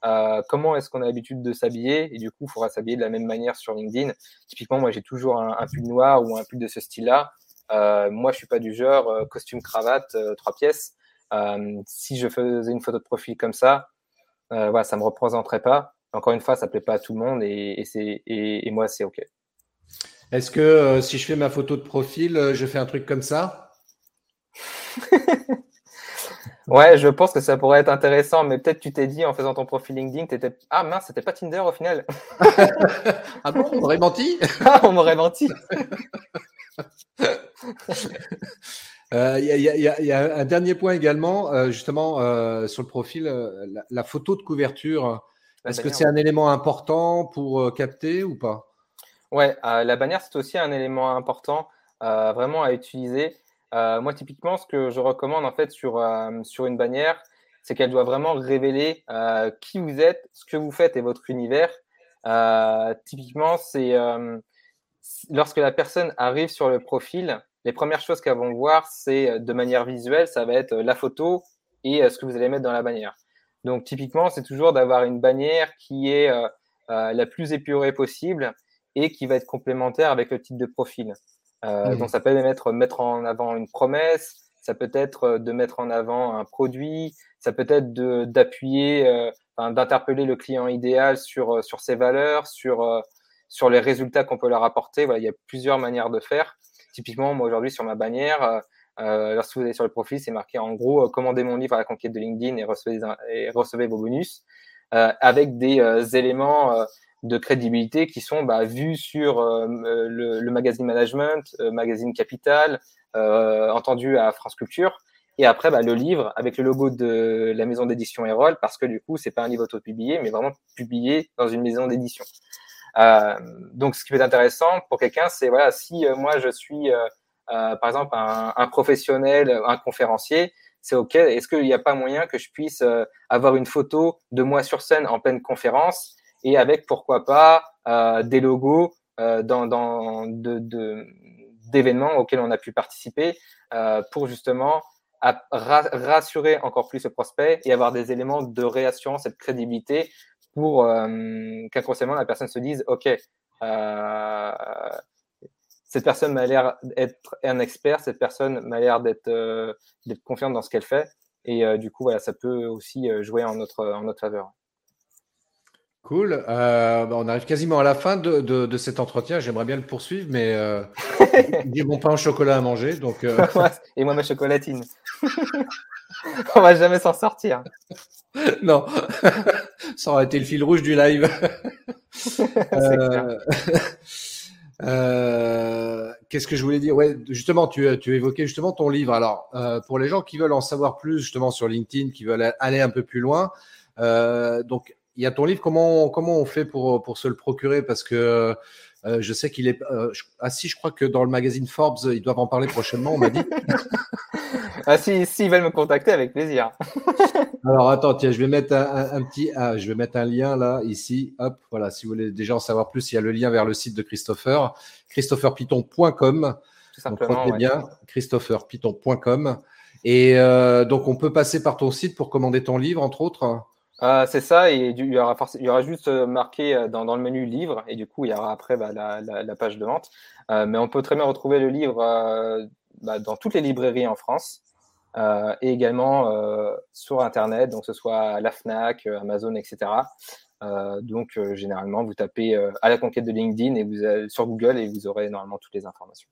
Euh, comment est-ce qu'on a l'habitude de s'habiller? Et du coup, il faudra s'habiller de la même manière sur LinkedIn. Typiquement, moi, j'ai toujours un, pull noir ou un pull de ce style-là. Euh, moi, je suis pas du genre costume cravate trois pièces. si je faisais une photo de profil comme ça, voilà, ça me représenterait pas. Encore une fois, ça plaît pas à tout le monde et, et c'est et, et, moi c'est ok. Est-ce que euh, si je fais ma photo de profil, euh, je fais un truc comme ça? Ouais, je pense que ça pourrait être intéressant, mais peut-être tu t'es dit en faisant ton profil LinkedIn, t'étais ah mince, c'était pas Tinder au final. ah bon, on m'aurait menti? Ah, on m'aurait menti. Il euh, y, y, y, y, a un dernier point également, euh, justement, euh, sur le profil, la, la, photo de couverture. Est-ce que c'est un élément important pour capter ou pas? Ouais, euh, la bannière, c'est aussi un élément important euh, vraiment à utiliser. Euh, moi, typiquement, ce que je recommande en fait sur, sur une bannière, c'est qu'elle doit vraiment révéler qui vous êtes, ce que vous faites et votre univers. typiquement, c'est lorsque la personne arrive sur le profil, les premières choses qu'elles vont voir, c'est de manière visuelle, ça va être la photo et ce que vous allez mettre dans la bannière. Donc typiquement, c'est toujours d'avoir une bannière qui est la plus épurée possible et qui va être complémentaire avec le type de profil. Euh, mmh. Donc ça peut être mettre en avant une promesse, ça peut être de mettre en avant un produit, ça peut être d'appuyer, euh, d'interpeller le client idéal sur sur ses valeurs, sur sur les résultats qu'on peut leur apporter. Voilà, il y a plusieurs manières de faire. Typiquement, moi aujourd'hui sur ma bannière, euh, lorsque vous allez sur le profil, c'est marqué en gros euh, commandez mon livre à la conquête de LinkedIn et recevez, et recevez vos bonus euh, avec des euh, éléments euh, de crédibilité qui sont bah, vus sur le, le, magazine Management, magazine Capital, entendu à France Culture. Et après, bah, le livre avec le logo de la maison d'édition Erol, parce que du coup, c'est pas un livre auto-publié, mais vraiment publié dans une maison d'édition. Euh, donc, ce qui peut être intéressant pour quelqu'un, c'est voilà, si moi je suis euh, par exemple un, un, professionnel, un conférencier, c'est OK. Est-ce qu'il n'y a pas moyen que je puisse euh, avoir une photo de moi sur scène en pleine conférence et avec, pourquoi pas, euh, des logos euh, dans, dans de, d'événements auxquels on a pu participer pour justement rassurer encore plus le prospect et avoir des éléments de réassurance et de crédibilité pour qu'inconsciemment la personne se dise OK, cette personne m'a l'air d'être un expert, cette personne m'a l'air d'être euh, confiante dans ce qu'elle fait. Et euh, du coup, voilà, ça peut aussi euh, jouer en notre, en notre faveur. Cool. Bah, on arrive quasiment à la fin de, de, cet entretien. J'aimerais bien le poursuivre, mais j'ai mon pain au chocolat à manger. Donc, Et moi, ma chocolatine. on va jamais s'en sortir. non, ça aurait été le fil rouge du live. euh... Euh, qu'est-ce que je voulais dire? Ouais, justement, tu, tu évoquais justement ton livre. Alors, euh, pour les gens qui veulent en savoir plus justement sur LinkedIn, qui veulent aller un peu plus loin, euh, donc il y a ton livre. Comment comment on fait pour pour se le procurer? Parce que euh, je sais qu'il est. Euh, ah si, je crois que dans le magazine Forbes, ils doivent en parler prochainement. On m'a dit. ah si, si, ils veulent me contacter avec plaisir. Alors attends, tiens, je vais mettre un, petit, ah, je vais mettre un lien là, ici, hop, voilà. Si vous voulez déjà en savoir plus, il y a le lien vers le site de Christopher, christopherpiton.com. Tout simplement. Donc, bien, christopherpiton.com. Et euh, donc on peut passer par ton site pour commander ton livre, entre autres? Euh, c'est ça, et il y, aura juste euh, marqué euh, dans, le menu livre, et du coup, il y aura après bah, la, page de vente. Mais on peut très bien retrouver le livre bah, dans toutes les librairies en France, et également sur Internet, donc que ce soit la FNAC, Amazon, etc. donc, généralement, vous tapez à la conquête de LinkedIn et vous sur Google et vous aurez normalement toutes les informations.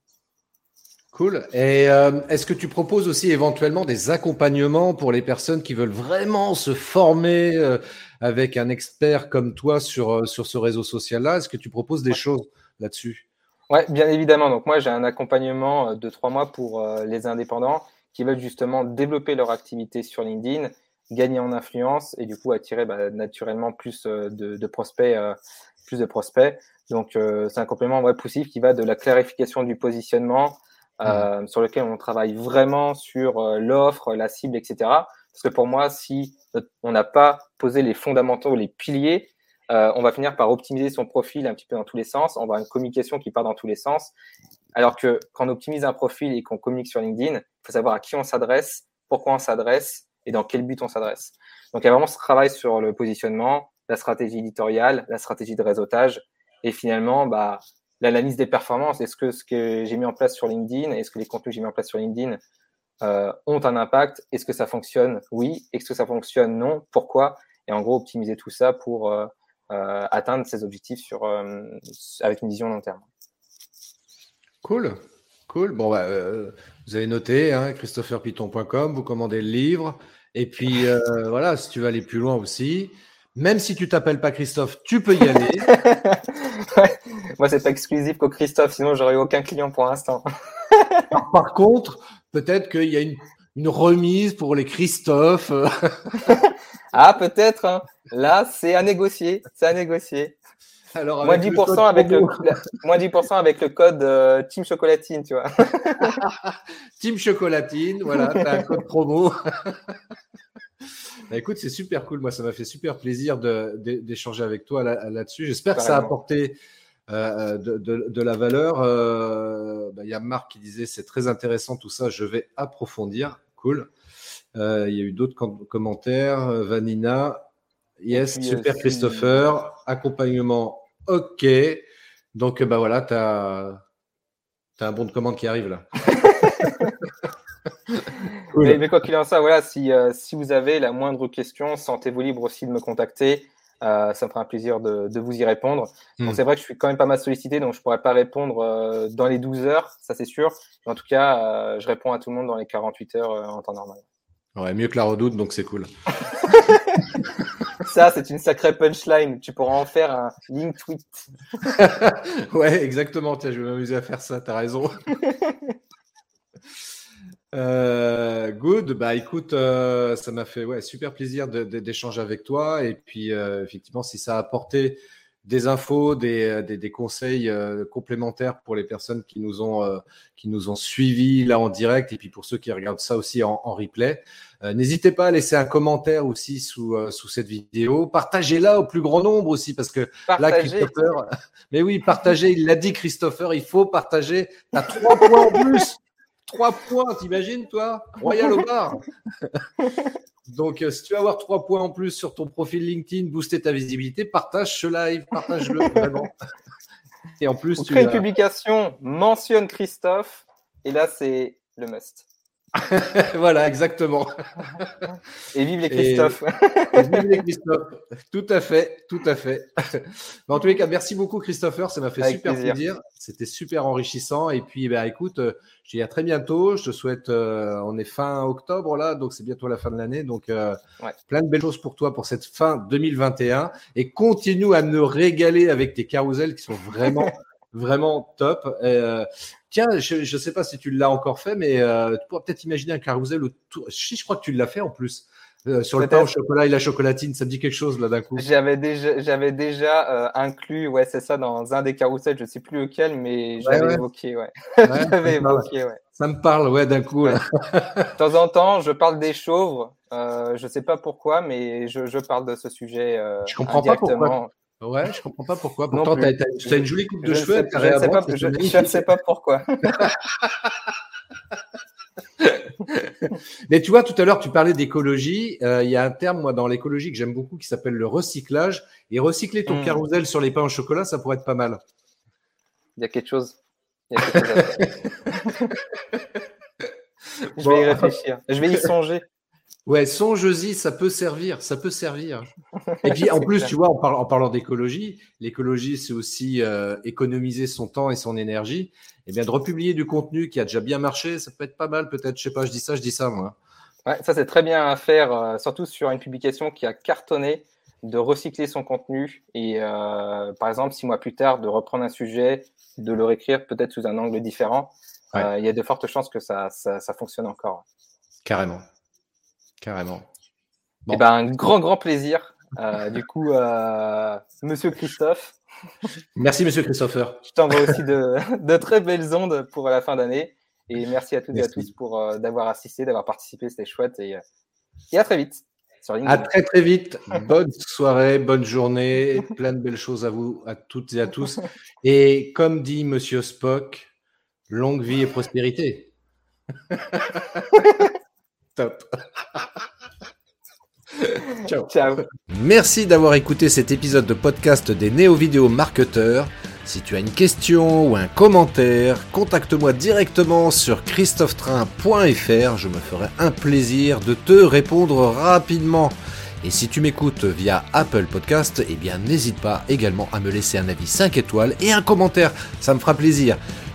Cool. Et euh, est-ce que tu proposes aussi éventuellement des accompagnements pour les personnes qui veulent vraiment se former euh, avec un expert comme toi sur, euh, sur ce réseau social-là? Est-ce que tu proposes des choses là-dessus? Oui, bien évidemment. Donc moi, j'ai un accompagnement de trois mois pour les indépendants qui veulent justement développer leur activité sur LinkedIn, gagner en influence et du coup attirer bah, naturellement plus de, de prospects. plus de prospects. Donc, c'est un complément ouais, poussif qui va de la clarification du positionnement euh, sur lequel on travaille vraiment sur euh, l'offre, la cible, etc. Parce que pour moi, si on n'a pas posé les fondamentaux, les piliers, euh, on va finir par optimiser son profil un petit peu dans tous les sens. On va avoir une communication qui part dans tous les sens. Alors que quand on optimise un profil et qu'on communique sur LinkedIn, il faut savoir à qui on s'adresse, pourquoi on s'adresse et dans quel but on s'adresse. Donc il y a vraiment ce travail sur le positionnement, la stratégie éditoriale, la stratégie de réseautage et finalement bah, l'analyse des performances. Est-ce que ce que j'ai mis en place sur LinkedIn, est-ce que les contenus que j'ai mis en place sur LinkedIn euh, ont un impact? Est-ce que ça fonctionne? Oui. Est-ce que ça fonctionne? Non. Pourquoi? Et en gros, optimiser tout ça pour euh, euh, atteindre ces objectifs sur, avec une vision long terme. Cool. Cool. Bon, bah, vous avez noté, hein, christopherpiton.com, vous commandez le livre. Et puis, voilà, si tu veux aller plus loin aussi, même si tu t'appelles pas Christophe, tu peux y aller. Moi, c'est pas exclusif qu'au Christophe, sinon j'aurais aucun client pour l'instant. par, contre, peut-être qu'il y a une, remise pour les Christophe. ah, peut-être. Hein. Là, c'est à négocier. C'est à négocier. Alors, moins 10%, avec le, moins 10 avec le code euh, Team Chocolatine, tu vois. Team Chocolatine, voilà, tu as un code promo. Bah, écoute, c'est super cool. Moi, ça m'a fait super plaisir d'échanger avec toi là-dessus. J'espère que ça a apporté euh, de, la valeur. Euh, bah, il y a Marc qui disait c'est très intéressant tout ça. Je vais approfondir. Cool. Euh, il y a eu d'autres commentaires. Vanina. Yes, super Christopher. Accompagnement. OK. Donc, bah voilà, tu as, as, un bon de commande qui arrive là. mais, quoi qu'il en soit, voilà, si, euh, si vous avez la moindre question, sentez-vous libre aussi de me contacter. Euh, ça me fera un plaisir de, de vous y répondre. Hmm. c'est vrai que je suis quand même pas mal sollicité, donc je pourrais pas répondre euh, dans les 12 heures, ça c'est sûr. Mais en tout cas, je réponds à tout le monde dans les 48 heures en temps normal. Ouais, mieux que la redoute, donc c'est cool. ça, c'est une sacrée punchline. Tu pourras en faire un link tweet. ouais, exactement. Tiens, je vais m'amuser à faire ça. T'as raison. Euh, good, bah écoute, euh, ça m'a fait ouais, super plaisir d'échanger avec toi. Et puis, euh, effectivement, si ça a apporté des infos, des, des, des conseils complémentaires pour les personnes qui nous ont qui nous ont suivis là en direct et puis pour ceux qui regardent ça aussi en, en replay. N'hésitez pas à laisser un commentaire aussi sous, sous cette vidéo. Partagez-la au plus grand nombre aussi parce que là, Christopher, mais oui, partagez, il l'a dit Christopher, il faut partager. Tu as trois points en plus. Trois points, t'imagines, toi? Royal au bar. Donc, euh, si tu veux avoir trois points en plus sur ton profil LinkedIn, booster ta visibilité, partage ce live, partage-le vraiment. Et en plus, tu crée une publication, mentionne Christophe, et là, c'est le must. voilà, exactement. Et vive les Christophe. vive les Christophe. Tout à fait, tout à fait. en tous les cas, merci beaucoup Christopher, ça m'a fait super plaisir. C'était super enrichissant. Et puis, bah, écoute, je te dis à très bientôt. Je te souhaite, euh, on est fin octobre là, donc c'est bientôt la fin de l'année. Donc, euh, plein de belles choses pour toi pour cette fin 2021. Et continue à me régaler avec tes carousels qui sont vraiment vraiment top. Euh, tiens, je ne sais pas si tu l'as encore fait, mais euh, tu pourrais peut-être imaginer un carousel autour. Si, je crois que tu l'as fait en plus. Euh, sur le pain au chocolat et la chocolatine, ça me dit quelque chose là d'un coup. J'avais déjà, j'avais déjà inclus, ouais, c'est ça, dans un des carousels, je ne sais plus lequel, mais j'avais évoqué, ouais. j'avais évoqué, ouais. Ça me parle, ouais, d'un coup. de temps en temps, je parle des chauves. je ne sais pas pourquoi, mais je, je, parle de ce sujet. je comprends pas pourquoi. Ouais, je comprends pas pourquoi. Pourtant, tu as, une jolie coupe de je cheveux. je, ne sais pas, je, ne sais pas pourquoi. Mais tu vois, tout à l'heure, tu parlais d'écologie. Euh, il y a un terme, moi, dans l'écologie que j'aime beaucoup qui s'appelle le recyclage. Et recycler ton mmh. carrousel sur les pains au chocolat, ça pourrait être pas mal. Il y a quelque chose. Il y a quelque chose à faire. je vais y réfléchir. Je vais y songer. Ouais, songe-y, ça peut servir, ça peut servir. Et puis en plus, tu vois, en, parlant d'écologie, l'écologie, c'est aussi euh, économiser son temps et son énergie. Et eh bien de republier du contenu qui a déjà bien marché, ça peut être pas mal, peut-être. Je sais pas, je dis ça, je dis ça, moi. Ouais, ça c'est très bien à faire, euh, surtout sur une publication qui a cartonné, de recycler son contenu et euh, par exemple six mois plus tard de reprendre un sujet, de le réécrire peut-être sous un angle différent. Il y a de fortes chances que ça, ça, ça fonctionne encore. Carrément. Carrément. Eh ben, un grand, grand plaisir. Euh, du coup, euh, monsieur Christophe. Merci, monsieur Christopher. Je t'envoie aussi de, très belles ondes pour la fin d'année. Et merci à toutes et à tous pour euh, d'avoir assisté, d'avoir participé. C'était chouette. Et, et, à très vite. Sur à très, très vite. Bonne soirée, bonne journée. Plein de belles choses à vous, à toutes et à tous. Et comme dit monsieur Spock, longue vie et prospérité. Top. Ciao. Merci d'avoir écouté cet épisode de podcast des néo-vidéo marketeurs. Si tu as une question ou un commentaire, contacte-moi directement sur christophetrain.fr. Je me ferai un plaisir de te répondre rapidement. Et si tu m'écoutes via Apple Podcast, eh bien n'hésite pas également à me laisser un avis 5 étoiles et un commentaire, ça me fera plaisir.